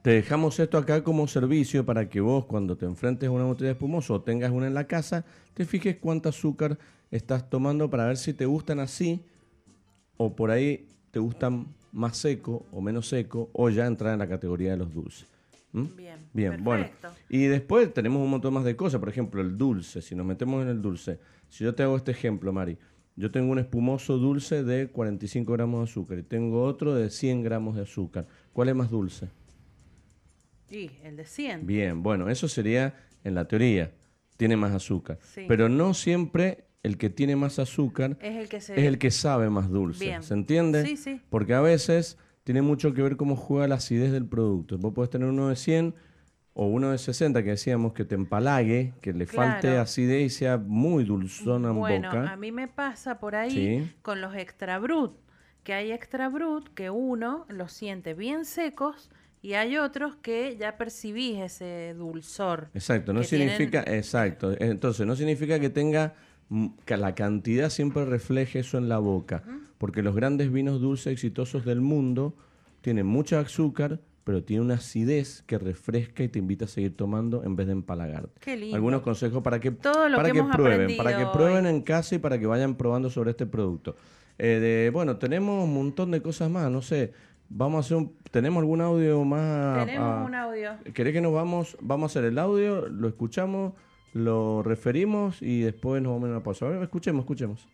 te dejamos esto acá como servicio para que vos cuando te enfrentes a una botella de espumoso o tengas una en la casa, te fijes cuánto azúcar estás tomando para ver si te gustan así o por ahí te gustan más seco o menos seco o ya entrar en la categoría de los dulces. ¿Mm? Bien, Bien, bueno. perfecto. Y después tenemos un montón más de cosas, por ejemplo, el dulce, si nos metemos en el dulce. Si yo te hago este ejemplo, Mari, yo tengo un espumoso dulce de 45 gramos de azúcar y tengo otro de 100 gramos de azúcar. ¿Cuál es más dulce? Y el de 100. Bien, bueno, eso sería en la teoría, tiene más azúcar. Sí. Pero no siempre el que tiene más azúcar Es el que se... es el que sabe más dulce. Bien. ¿Se entiende? Sí, sí. Porque a veces tiene mucho que ver cómo juega la acidez del producto. Vos podés tener uno de 100 o uno de 60 que decíamos que te empalague, que le falte acidez y sea muy dulzona en Bueno, boca. a mí me pasa por ahí Sí. con los extra brut, que hay extra brut que uno los siente bien secos y hay otros que ya percibís ese dulzor. Exacto, no tienen- significa, exacto, entonces no significa que tenga que la cantidad siempre refleje eso en la boca, porque los grandes vinos dulces exitosos del mundo tienen mucho azúcar, pero tiene una acidez que refresca y te invita a seguir tomando en vez de empalagarte. Qué lindo. Algunos consejos para que, para que prueben, para que prueben hoy. en casa y para que vayan probando sobre este producto. Eh, de- bueno, tenemos un montón de cosas más, no sé, vamos a hacer un, ¿tenemos algún audio más? Tenemos a- un audio. ¿Querés que nos vamos? Vamos a hacer el audio, lo escuchamos, lo referimos y después nos vamos a una pausa. A ver, escuchemos, escuchemos.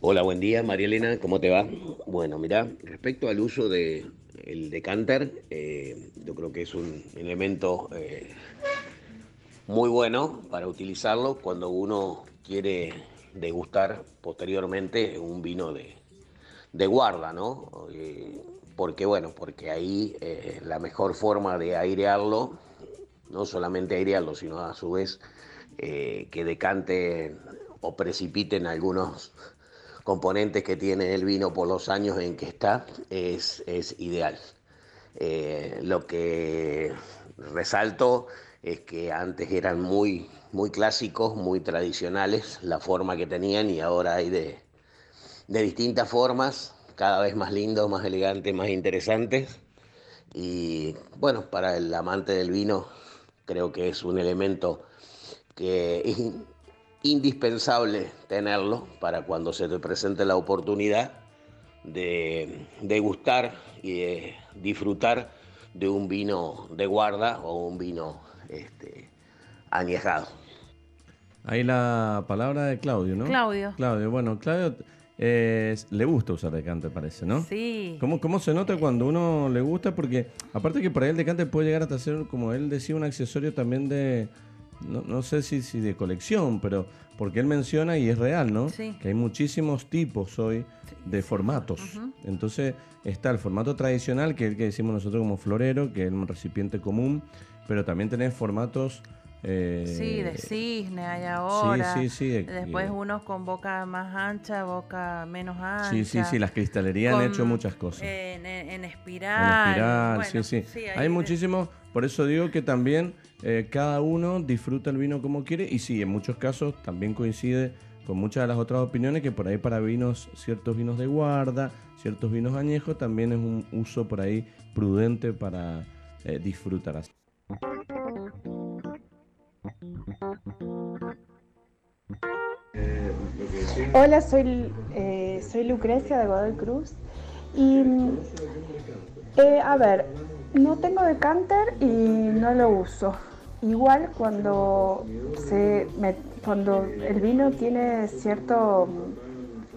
Hola, buen día, María Elena, ¿cómo te va? Bueno, mira, respecto al uso de el decanter, eh, yo creo que es un elemento eh, muy bueno para utilizarlo cuando uno quiere degustar posteriormente un vino de, de guarda, ¿no? Eh, porque bueno, porque ahí eh, la mejor forma de airearlo, no solamente airearlo, sino a su vez eh, que decante o precipiten algunos componentes que tiene el vino por los años en que está, es, es ideal. Eh, lo que resalto es que antes eran muy, muy clásicos, muy tradicionales la forma que tenían y ahora hay de, de distintas formas, cada vez más lindos, más elegantes, más interesantes. Y bueno, para el amante del vino creo que es un elemento que es in- indispensable tenerlo para cuando se te presente la oportunidad de degustar y de disfrutar de un vino de guarda o un vino este, añejado. Ahí la palabra de Claudio, ¿no? Claudio. Claudio, bueno, Claudio eh, le gusta usar decante, parece, ¿no? Sí. ¿Cómo, ¿Cómo se nota cuando uno le gusta? Porque aparte que por ahí el decante puede llegar hasta ser, como él decía, un accesorio también de, no, no sé si, si de colección, pero porque él menciona y es real, ¿no? Sí. Que hay muchísimos tipos hoy de formatos. Entonces está el formato tradicional, que es el que decimos nosotros como florero, que es un recipiente común, pero también tenés formatos... eh, Sí, de cisne hay ahora. sí, sí, de- Después de- unos con boca más ancha, boca menos ancha. Sí, sí, sí, las cristalerías han hecho muchas cosas. En, en- en En espiral. espiral, Bueno, sí, sí. hay muchísimos, por eso digo que también eh, cada uno disfruta el vino como quiere y sí, en muchos casos también coincide con muchas de las otras opiniones que por ahí para vinos, ciertos vinos de guarda, ciertos vinos añejos, también es un uso por ahí prudente para eh, disfrutar así. Hola, soy eh, soy Lucrecia de Godoy Cruz. Y, eh, a ver, no tengo decanter y no lo uso. Igual cuando, se cuando el vino tiene cierto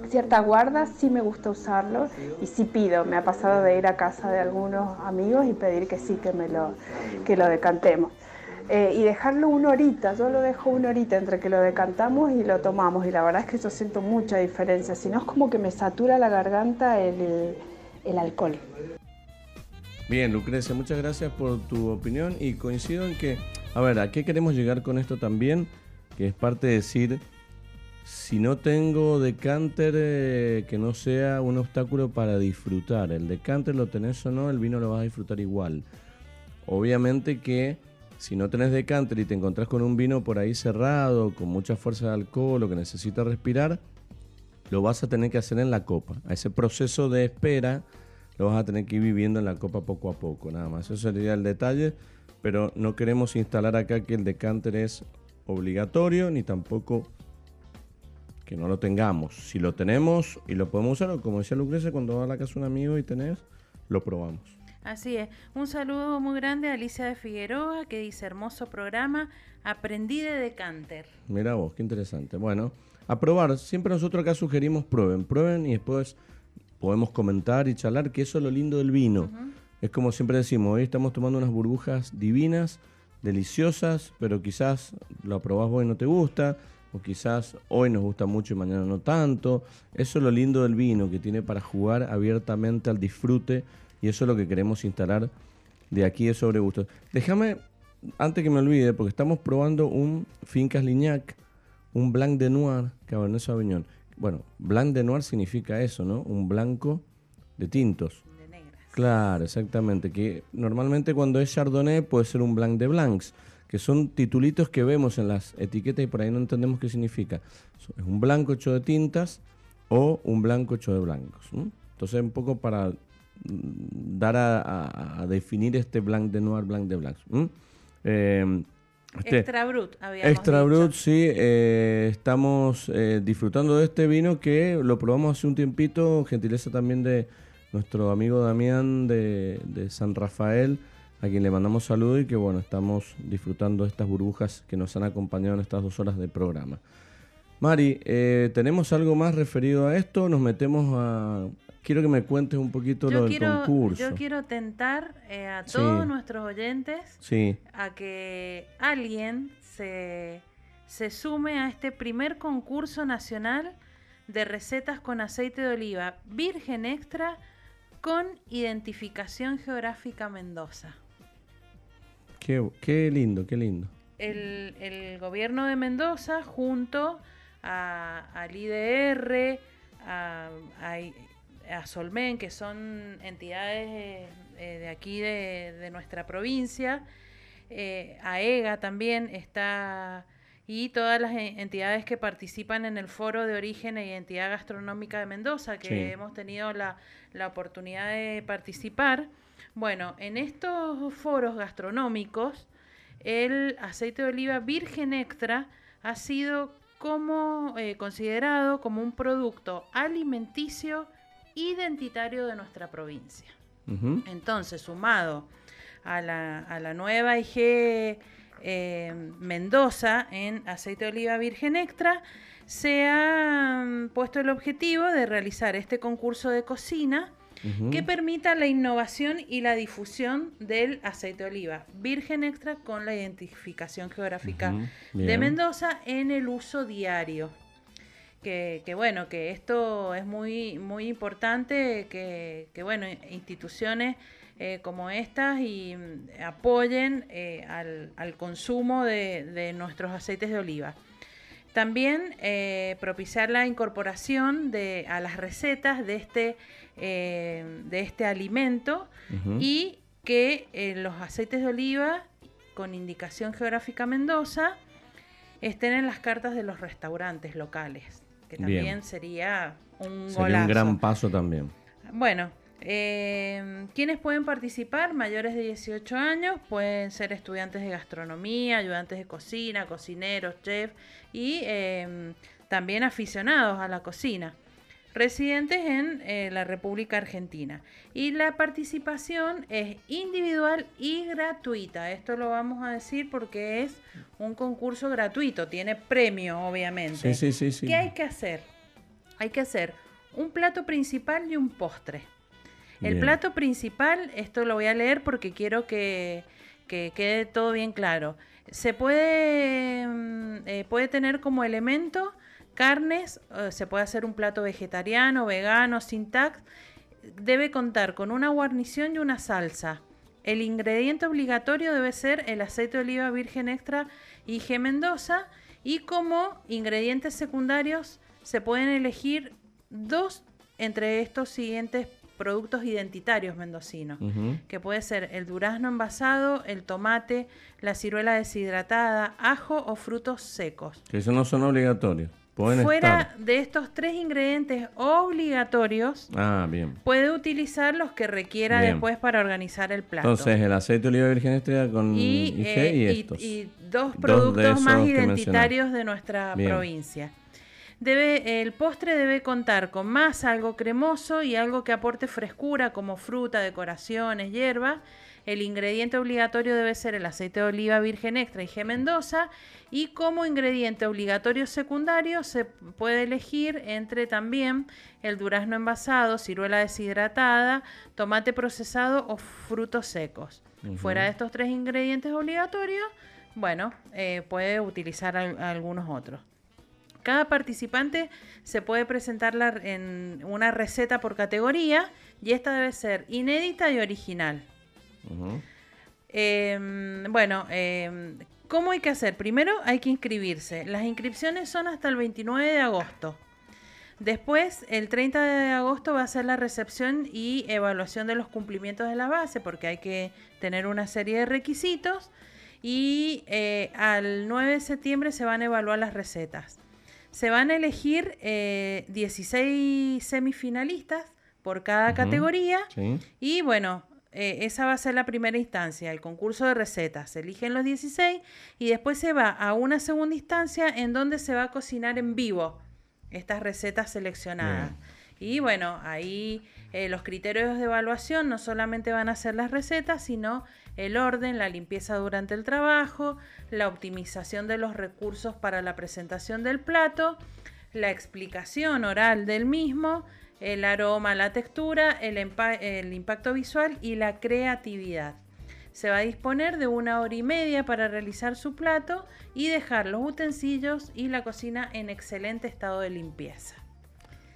cierta guarda, sí me gusta usarlo y sí pido. Me ha pasado de ir a casa de algunos amigos y pedir que sí, que, me lo, que lo decantemos. Eh, y dejarlo una horita, yo lo dejo una horita entre que lo decantamos y lo tomamos y la verdad es que yo siento mucha diferencia, si no es como que me satura la garganta el, el alcohol. Bien, Lucrecia, muchas gracias por tu opinión y coincido en que, a ver, ¿a qué queremos llegar con esto también? Que es parte de decir, si no tengo decanter, eh, que no sea un obstáculo para disfrutar. El decanter lo tenés o no, el vino lo vas a disfrutar igual. Obviamente que si no tenés decanter y te encontrás con un vino por ahí cerrado, con mucha fuerza de alcohol o que necesita respirar, lo vas a tener que hacer en la copa. A ese proceso de espera lo vas a tener que ir viviendo en la copa poco a poco, nada más. Eso sería el detalle, pero no queremos instalar acá que el decanter es obligatorio ni tampoco que no lo tengamos. Si lo tenemos y lo podemos usar, como decía Lucrecia, cuando va a la casa un amigo y tenés, lo probamos. Así es. Un saludo muy grande a Alicia de Figueroa que dice hermoso programa. Aprendí de decanter. Mira vos, qué interesante. Bueno, a probar. Siempre nosotros acá sugerimos prueben, prueben y después podemos comentar y charlar, que eso es lo lindo del vino. Es como siempre decimos, hoy estamos tomando unas burbujas divinas, deliciosas, pero quizás lo probás vos y no te gusta, o quizás hoy nos gusta mucho y mañana no tanto. Eso es lo lindo del vino, que tiene para jugar abiertamente al disfrute y eso es lo que queremos instalar de aquí de Sobre Gustos. Déjame, antes que me olvide, porque estamos probando un Fincas Lignac, un Blanc de Noir Cabernet Sauvignon. Bueno, Blanc de Noir significa eso, ¿no? Un blanco de tintos. De negras. Claro, exactamente. Que normalmente cuando es Chardonnay puede ser un Blanc de Blancs, que son titulitos que vemos en las etiquetas y por ahí no entendemos qué significa. Es un blanco hecho de tintas o un blanco hecho de blancos. Entonces, un poco para dar a, definir este blanc de noir, blanc de blancs. Eh, este extra Brut, habíamos Extra Brut, sí. Eh, estamos eh, disfrutando de este vino que lo probamos hace un tiempito, gentileza también de nuestro amigo Damián de, de San Rafael, a quien le mandamos saludos y que bueno, estamos disfrutando de estas burbujas que nos han acompañado en estas dos horas de programa. Mari, ¿tenemos algo más referido a esto? Nos metemos a, quiero que me cuentes un poquito lo del concurso. Yo quiero tentar eh, a todos nuestros oyentes a que alguien se, se sume a este primer concurso nacional de recetas con aceite de oliva virgen extra con identificación geográfica Mendoza. Qué, lindo, qué lindo. El, gobierno de Mendoza junto al IDR, a, a a Solmen, que son entidades eh, de aquí de, nuestra provincia, eh, AEGA también está, y todas las entidades que participan en el Foro de Origen e Identidad Gastronómica de Mendoza, que hemos tenido la, la oportunidad de participar. Bueno, en estos foros gastronómicos, el aceite de oliva virgen extra ha sido como eh, considerado como un producto alimenticio identitario de nuestra provincia. Entonces, sumado a la, a la nueva IG eh, Mendoza en aceite de oliva virgen extra, se ha mm, puesto el objetivo de realizar este concurso de cocina que permita la innovación y la difusión del aceite de oliva virgen extra con la identificación geográfica de Mendoza en el uso diario que, bueno, que esto es muy, muy importante, que, bueno, instituciones eh, como estas y mm, apoyen eh, al, consumo de, nuestros aceites de oliva. También eh, propiciar la incorporación de, a las recetas de este, de este alimento y que los aceites de oliva con indicación geográfica Mendoza estén en las cartas de los restaurantes locales que también sería un sería un gran paso también. Bueno, eh, ¿quiénes pueden participar? Mayores de 18 años, pueden ser estudiantes de gastronomía, ayudantes de cocina, cocineros, chefs y em, también aficionados a la cocina. Residentes en eh, la República Argentina. Y la participación es individual y gratuita. Esto lo vamos a decir porque es un concurso gratuito, tiene premio, obviamente. Sí, sí, sí, sí. ¿Qué hay que hacer? Hay que hacer un plato principal y un postre. El Bien. plato principal, esto lo voy a leer porque quiero que, que quede todo bien claro. Se puede, mm, eh, puede tener como elemento carnes, eh, se puede hacer un plato vegetariano, vegano, sin tax. Debe contar con una guarnición y una salsa. El ingrediente obligatorio debe ser el aceite de oliva virgen extra IG Mendoza y como ingredientes secundarios se pueden elegir dos entre estos siguientes productos identitarios mendocinos, que puede ser el durazno envasado, el tomate, la ciruela deshidratada, ajo o frutos secos. Que eso no son obligatorios. Pueden Fuera estar. de estos tres ingredientes obligatorios, Ah, bien. puede utilizar los que requiera Bien. después para organizar el plato. Entonces, el aceite de oliva virgen extra con y, IG eh, y estos. y dos productos más identitarios de nuestra Bien. provincia. Debe, el postre debe contar con masa, algo cremoso y algo que aporte frescura como fruta, decoraciones, hierba. El ingrediente obligatorio debe ser el aceite de oliva virgen extra y G Mendoza. Y como ingrediente obligatorio secundario se puede elegir entre también el durazno envasado, ciruela deshidratada, tomate procesado o frutos secos. Fuera de estos tres ingredientes obligatorios, bueno, eh, puede utilizar al- algunos otros. Cada participante se puede presentar la- en una receta por categoría y esta debe ser inédita y original. Eh, bueno, eh, ¿cómo hay que hacer? Primero hay que inscribirse. Las inscripciones son hasta el 29 de agosto. Después, el 30 de agosto va a ser la recepción y evaluación de los cumplimientos de la base, porque hay que tener una serie de requisitos. Y eh, al 9 de septiembre se van a evaluar las recetas. Se van a elegir eh, 16 semifinalistas por cada categoría. Sí. Y bueno, eh, esa va a ser la primera instancia, el concurso de recetas. Se eligen los 16 y después se va a una segunda instancia en donde se va a cocinar en vivo estas recetas seleccionadas. Y bueno, ahí eh, los criterios de evaluación no solamente van a ser las recetas, sino el orden, la limpieza durante el trabajo, la optimización de los recursos para la presentación del plato, la explicación oral del mismo, el aroma, la textura, el, impacto visual y la creatividad. Se va a disponer de una hora y media para realizar su plato y dejar los utensilios y la cocina en excelente estado de limpieza.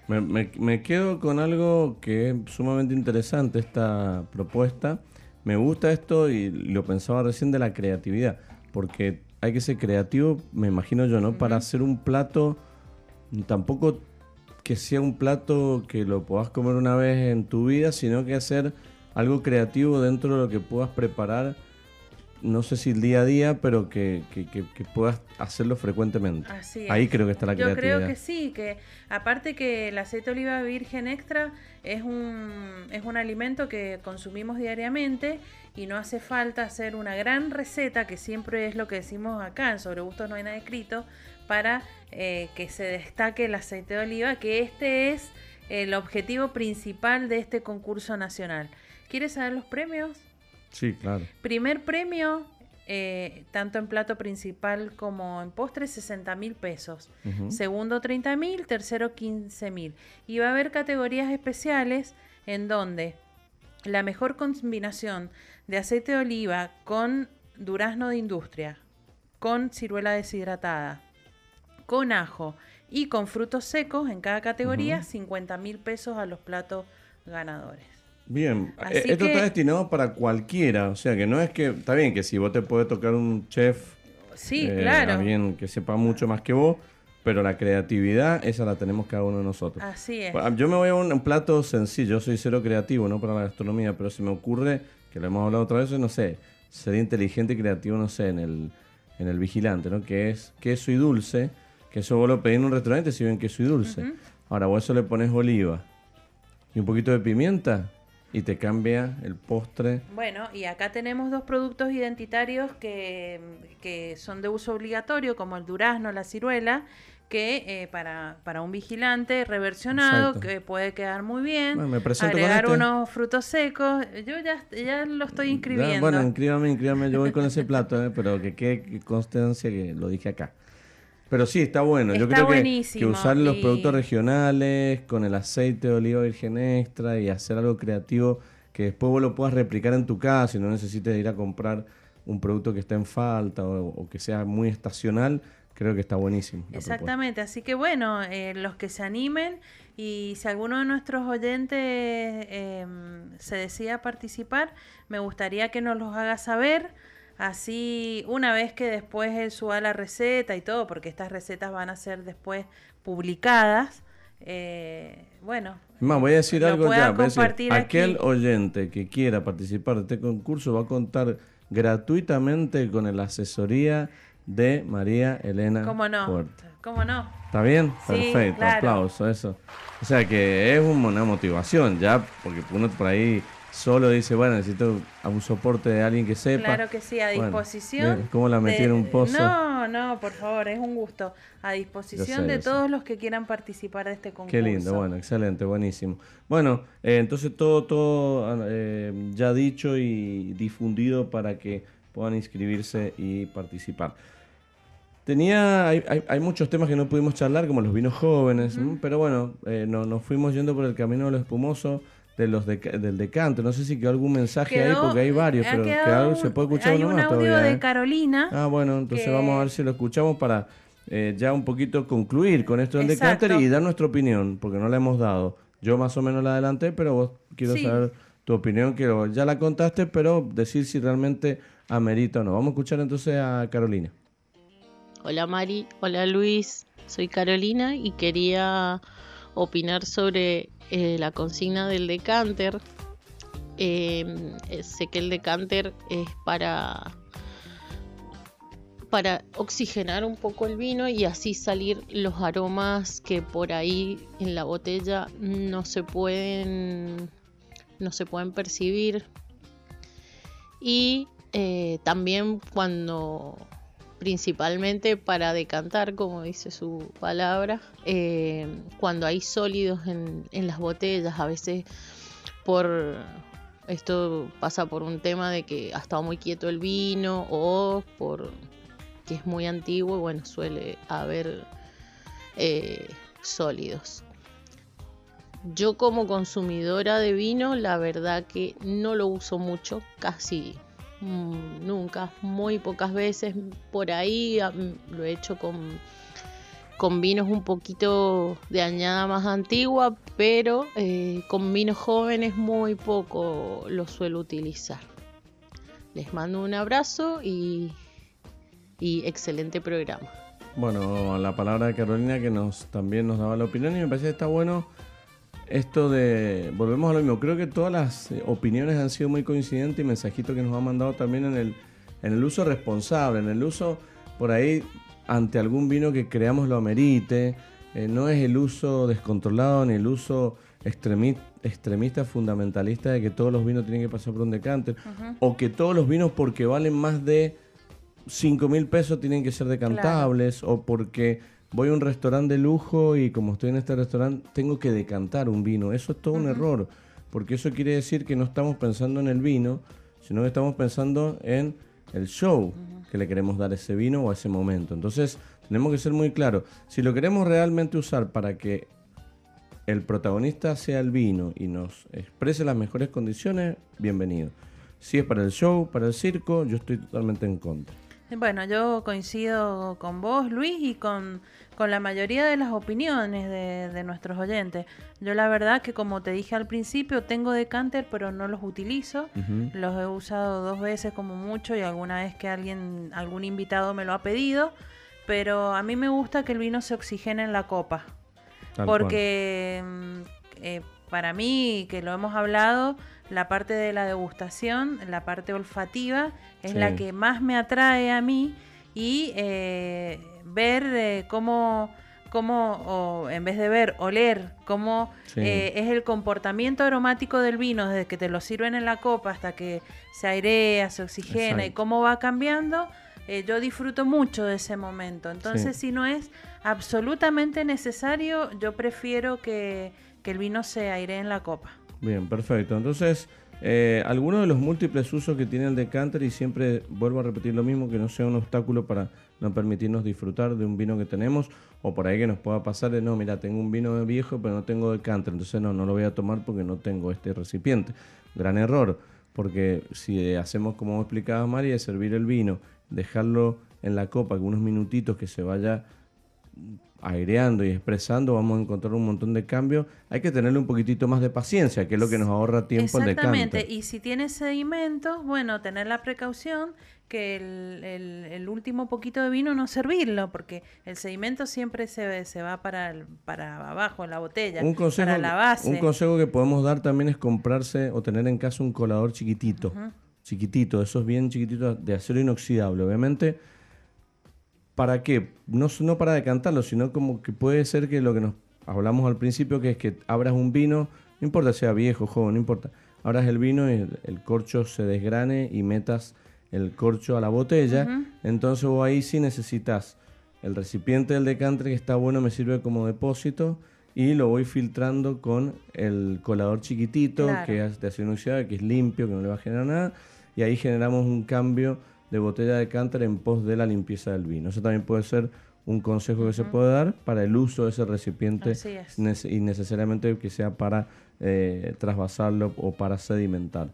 Me, me- me quedo con algo que es sumamente interesante, esta propuesta. Me gusta esto y lo pensaba recién de la creatividad, porque hay que ser creativo, me imagino yo, ¿no? Para hacer un plato, tampoco que sea un plato que lo puedas comer una vez en tu vida, sino que hacer algo creativo dentro de lo que puedas preparar, no sé si el día a día, pero que, que- que- que puedas hacerlo frecuentemente. Así es. Ahí creo que está la Yo creatividad. creo que sí, que aparte que el aceite de oliva virgen extra es un, es un alimento que consumimos diariamente y no hace falta hacer una gran receta, que siempre es lo que decimos acá, en Sobre Gustos no hay nada escrito, para eh, que se destaque el aceite de oliva, que este es el objetivo principal de este concurso nacional. ¿Quieres saber los premios? Sí, claro. Primer premio, eh, tanto en plato principal como en postre, 60 mil pesos. Segundo, 30 mil. Tercero, 15 mil. Y va a haber categorías especiales en donde la mejor combinación de aceite de oliva con durazno de industria, con ciruela deshidratada, con ajo y con frutos secos en cada categoría, Ujú. 50 mil pesos a los platos ganadores. Bien, Así eh, esto que- está destinado para cualquiera, o sea que no es que, está bien que si vos te puede tocar un chef, Sí, eh, claro. alguien que sepa mucho más que vos, pero la creatividad, esa la tenemos cada uno de nosotros. Así es. Yo me voy a un, un plato sencillo, yo soy cero creativo, no para la gastronomía, pero se me ocurre, que lo hemos hablado otra vez, no sé, sería inteligente y creativo, no sé, en el, en el vigilante, ¿no? Que es queso y dulce, que eso vos lo pedís en un restaurante si ven queso y dulce. Ahora vos eso le pones oliva y un poquito de pimienta y te cambia el postre. Bueno, y acá tenemos dos productos identitarios que, que son de uso obligatorio, como el durazno, la ciruela, que eh, para, para un vigilante reversionado Exacto. que puede quedar muy bien. Bueno, me agregar este. unos frutos secos. Yo ya, ya lo estoy inscribiendo. Ya, bueno, inscríbame, inscríbame, yo voy con ese plato, eh, pero que quede que constancia que lo dije acá. Pero sí, está bueno. Yo creo que, usar los y- productos regionales con el aceite de oliva virgen extra y hacer algo creativo que después vos lo puedas replicar en tu casa y no necesites ir a comprar un producto que está en falta o, o que sea muy estacional, creo que está buenísimo. propuesta. Exactamente, así que bueno, eh, los que se animen y si alguno de nuestros oyentes eh, se decida participar, me gustaría que nos los haga saber. Así, una vez que después él suba la receta y todo, porque estas recetas van a ser después publicadas, eh, bueno. Más, voy a decir algo ya. voy a decir, aquel aquí. oyente que quiera participar de este concurso va a contar gratuitamente con la asesoría de María Elena ¿Cómo no? Puerta. ¿Cómo no? ¿Está bien? Sí, Perfecto, claro. aplauso, eso. O sea que es un- una motivación ya, porque uno por ahí solo dice, bueno, necesito a un soporte de alguien que sepa. Claro que sí, a Bueno, disposición. mira, ¿Cómo la en un pozo? No, no, por favor, es un gusto. A disposición sé, de sé. todos los que quieran participar de este concurso. Qué lindo, bueno, excelente, buenísimo. Bueno, eh, entonces todo, todo eh, ya dicho y difundido para que puedan inscribirse y participar. Tenía, hay, hay- hay muchos temas que no pudimos charlar, como los vinos jóvenes, pero bueno, eh, no- nos fuimos yendo por el camino de lo espumoso de los deca- del decante. No sé si quedó algún mensaje ahí, porque hay varios, ha pero quedado se puede escuchar hay uno un más audio todavía. de ¿eh? Carolina. Ah, bueno, entonces que- vamos a ver si lo escuchamos para eh, ya un poquito concluir con esto del decanter y dar nuestra opinión, porque no la hemos dado. Yo más o menos la adelanté, pero vos quiero Sí. saber tu opinión, que ya la contaste, pero decir si realmente amerita o no. Vamos a escuchar entonces a Carolina. Hola Mari, hola Luis, soy Carolina y quería opinar sobre eh, la consigna del decanter. Eh, eh, sé que el decanter es para para oxigenar un poco el vino y así salir los aromas que por ahí en la botella no se pueden no se pueden percibir y también cuando principalmente para decantar, como dice su palabra, eh, cuando hay sólidos en, las botellas, a veces por esto pasa por un tema de que ha estado muy quieto el vino o por que es muy antiguo bueno, suele haber eh, sólidos. Yo como consumidora de vino, la verdad que no lo uso mucho, casi nunca, muy pocas veces. Por ahí ah, mm, lo he hecho con, con vinos un poquito de añada más antigua, pero eh, con vinos jóvenes muy poco lo suelo utilizar. Les mando un abrazo y, y excelente programa. Bueno, la palabra de Carolina que nos también nos daba la opinión y me parece que está bueno esto de, volvemos a lo mismo, creo que todas las eh, opiniones han sido muy coincidentes y mensajitos que nos han mandado también en el, en el uso responsable, en el uso por ahí ante algún vino que creamos lo amerite, eh, no es el uso descontrolado ni el uso extremi- extremista fundamentalista de que todos los vinos tienen que pasar por un decanter o que todos los vinos porque valen más de 5 mil pesos tienen que ser decantables o porque voy a un restaurante de lujo y como estoy en este restaurante tengo que decantar un vino. Eso es todo un error, porque eso quiere decir que no estamos pensando en el vino, sino que estamos pensando en el show que le queremos dar a ese vino o a ese momento. Entonces tenemos que ser muy claros. Si lo queremos realmente usar para que el protagonista sea el vino y nos exprese las mejores condiciones, bienvenido. Si es para el show, para el circo, yo estoy totalmente en contra. Bueno, yo coincido con vos, Luis, y con, con la mayoría de las opiniones de, de nuestros oyentes. Yo la verdad que como te dije al principio, tengo decanter, pero no los utilizo. Los he usado dos veces como mucho y alguna vez que alguien, algún invitado me lo ha pedido. Pero a mí me gusta que el vino se oxigene en la copa. Tal porque mm, eh, para mí, que lo hemos hablado, la parte de la degustación, la parte olfativa, es Sí. la que más me atrae a mí y eh, ver eh, cómo, cómo o en vez de ver, oler cómo Sí. eh, es el comportamiento aromático del vino desde que te lo sirven en la copa hasta que se airea, se oxigena y cómo va cambiando. eh, yo disfruto mucho de ese momento. Entonces, si no es absolutamente necesario, yo prefiero que, que el vino se aire en la copa. Bien, perfecto. Entonces, eh, algunos de los múltiples usos que tiene el decanter, y siempre vuelvo a repetir lo mismo, que no sea un obstáculo para no permitirnos disfrutar de un vino que tenemos, o por ahí que nos pueda pasar de, no, mira, tengo un vino viejo, pero no tengo decanter, entonces no, no lo voy a tomar porque no tengo este recipiente. Gran error, porque si hacemos como explicaba María, servir el vino, dejarlo en la copa, unos minutitos que se vaya aireando y expresando, vamos a encontrar un montón de cambios. Hay que tenerle un poquitito más de paciencia, que es lo que nos ahorra tiempo al Exactamente, y si tiene sedimentos, bueno, tener la precaución que el, último poquito de vino no servirlo, porque el sedimento siempre se, se va para, para abajo en la botella, un consejo, para la base. Un consejo que podemos dar también es comprarse o tener en casa un colador chiquitito, chiquitito, esos bien chiquititos de acero inoxidable, obviamente ¿Para qué? No, no para decantarlo, sino como que puede ser que lo que nos hablamos al principio, que es que abras un vino, no importa sea viejo, joven, no importa, abras el vino y el, corcho se desgrane y metas el corcho a la botella, entonces vos ahí sí necesitas el recipiente del decanter que está bueno, me sirve como depósito y lo voy filtrando con el colador chiquitito que es de acero inoxidable, que es limpio, que no le va a generar nada, y ahí generamos un cambio de botella de cántaro en pos de la limpieza del vino. Eso también puede ser un consejo que se puede dar para el uso de ese recipiente y necesariamente que sea para eh, trasvasarlo o para sedimentar.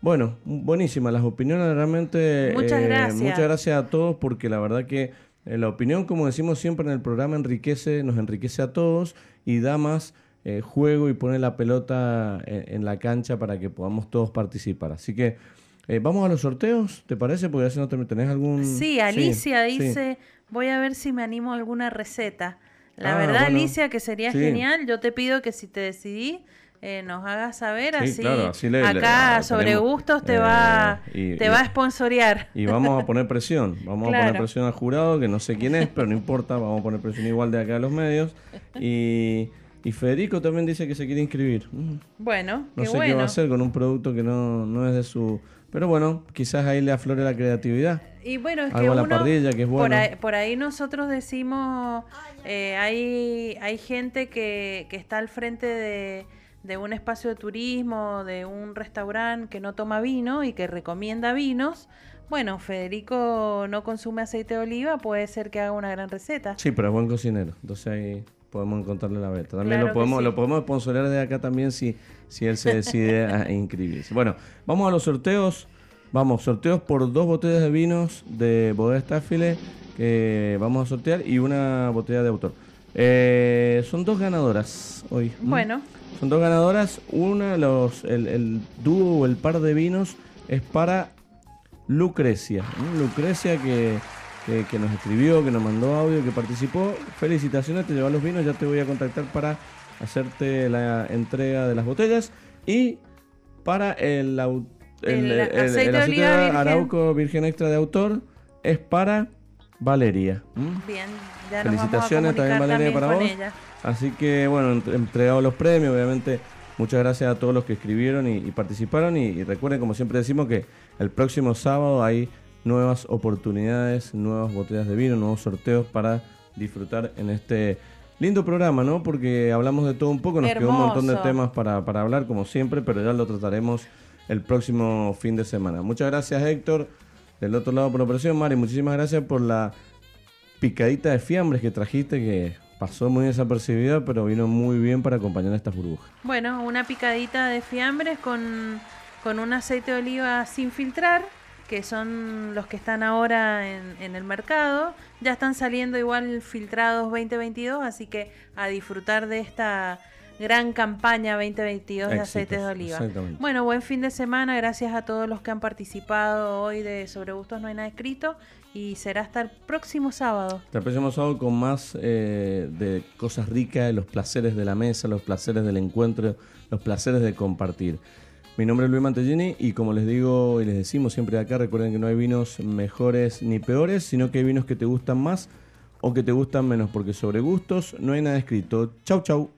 Bueno, buenísimas las opiniones, realmente. Muchas eh, gracias. Muchas gracias a todos porque la verdad que eh, la opinión, como decimos siempre en el programa, enriquece, nos enriquece a todos y da más juego y pone la pelota en la cancha para que podamos todos participar. Así que eh, vamos a los sorteos, ¿te parece? Porque si no tenés algún... Sí, Alicia dice, voy a ver si me animo a alguna receta. La ah, verdad, Alicia, que sería genial. Yo te pido que si te decidí, eh, nos hagas saber así, acá sobre gustos te va eh, te va a sponsorear. y vamos a poner *laughs* presión vamos a poner presión al jurado que no sé quién es pero no importa vamos a poner presión igual de acá a los medios. Y, y Federico también dice que se quiere inscribir. Bueno no sé qué va a hacer con un producto que no, no es de su pero bueno, quizás ahí le aflore la creatividad. Y bueno, es que, la parrilla, que es bueno. por, ahí, nosotros decimos, eh, hay, hay gente que, que está al frente de, de, un espacio de turismo, de un restaurante que no toma vino y que recomienda vinos. Bueno, Federico no consume aceite de oliva, puede ser que haga una gran receta. Sí, pero es buen cocinero. Entonces ahí podemos encontrarle la beta. También lo podemos, lo podemos sponsorear de acá también si, si él se decide a *laughs* inscribirse. Bueno, vamos a los sorteos. Vamos, sorteos por dos botellas de vinos de Bodega Staffile que vamos a sortear y una botella de autor. Eh, son dos ganadoras hoy. Bueno. Son dos ganadoras. Una, los, el, el dúo o el par de vinos es para Lucrecia. Lucrecia que que, nos escribió, que nos mandó audio, que participó. Felicitaciones, te llevan los vinos, ya te voy a contactar para hacerte la entrega de las botellas. Y para el, el, aceite, de Arauco Virgen Extra de autor es para Valeria. Bien, ya Felicitaciones también Valeria para vos. Así que bueno, entregado los premios, obviamente. Muchas gracias a todos los que escribieron y, participaron. y recuerden, como siempre decimos, que el próximo sábado hay nuevas oportunidades, nuevas botellas de vino, nuevos sorteos para disfrutar en este lindo programa, ¿no? Porque hablamos de todo un poco, nos quedó un montón de temas para, para hablar, como siempre, pero ya lo trataremos el próximo fin de semana. Muchas gracias, Héctor, del otro lado por la operación. Mari, muchísimas gracias por la picadita de fiambres que trajiste, que pasó muy desapercibida, pero vino muy bien para acompañar a estas burbujas. Bueno, una picadita de fiambres con, con un aceite de oliva sin filtrar que son los que están ahora en, el mercado. Ya están saliendo igual filtrados 2022, así que a disfrutar de esta gran campaña 2022 de aceites de oliva. Bueno, buen fin de semana, gracias a todos los que han participado hoy de Sobre Gustos No hay nada escrito y será hasta el próximo sábado. Hasta el próximo sábado con más eh, de cosas ricas, los placeres de la mesa, los placeres del encuentro, los placeres de compartir. Mi nombre es Luis Mantellini y como les digo y les decimos siempre acá, recuerden que no hay vinos mejores ni peores, sino que hay vinos que te gustan más o que te gustan menos, porque sobre gustos no hay nada escrito. Chau, chau.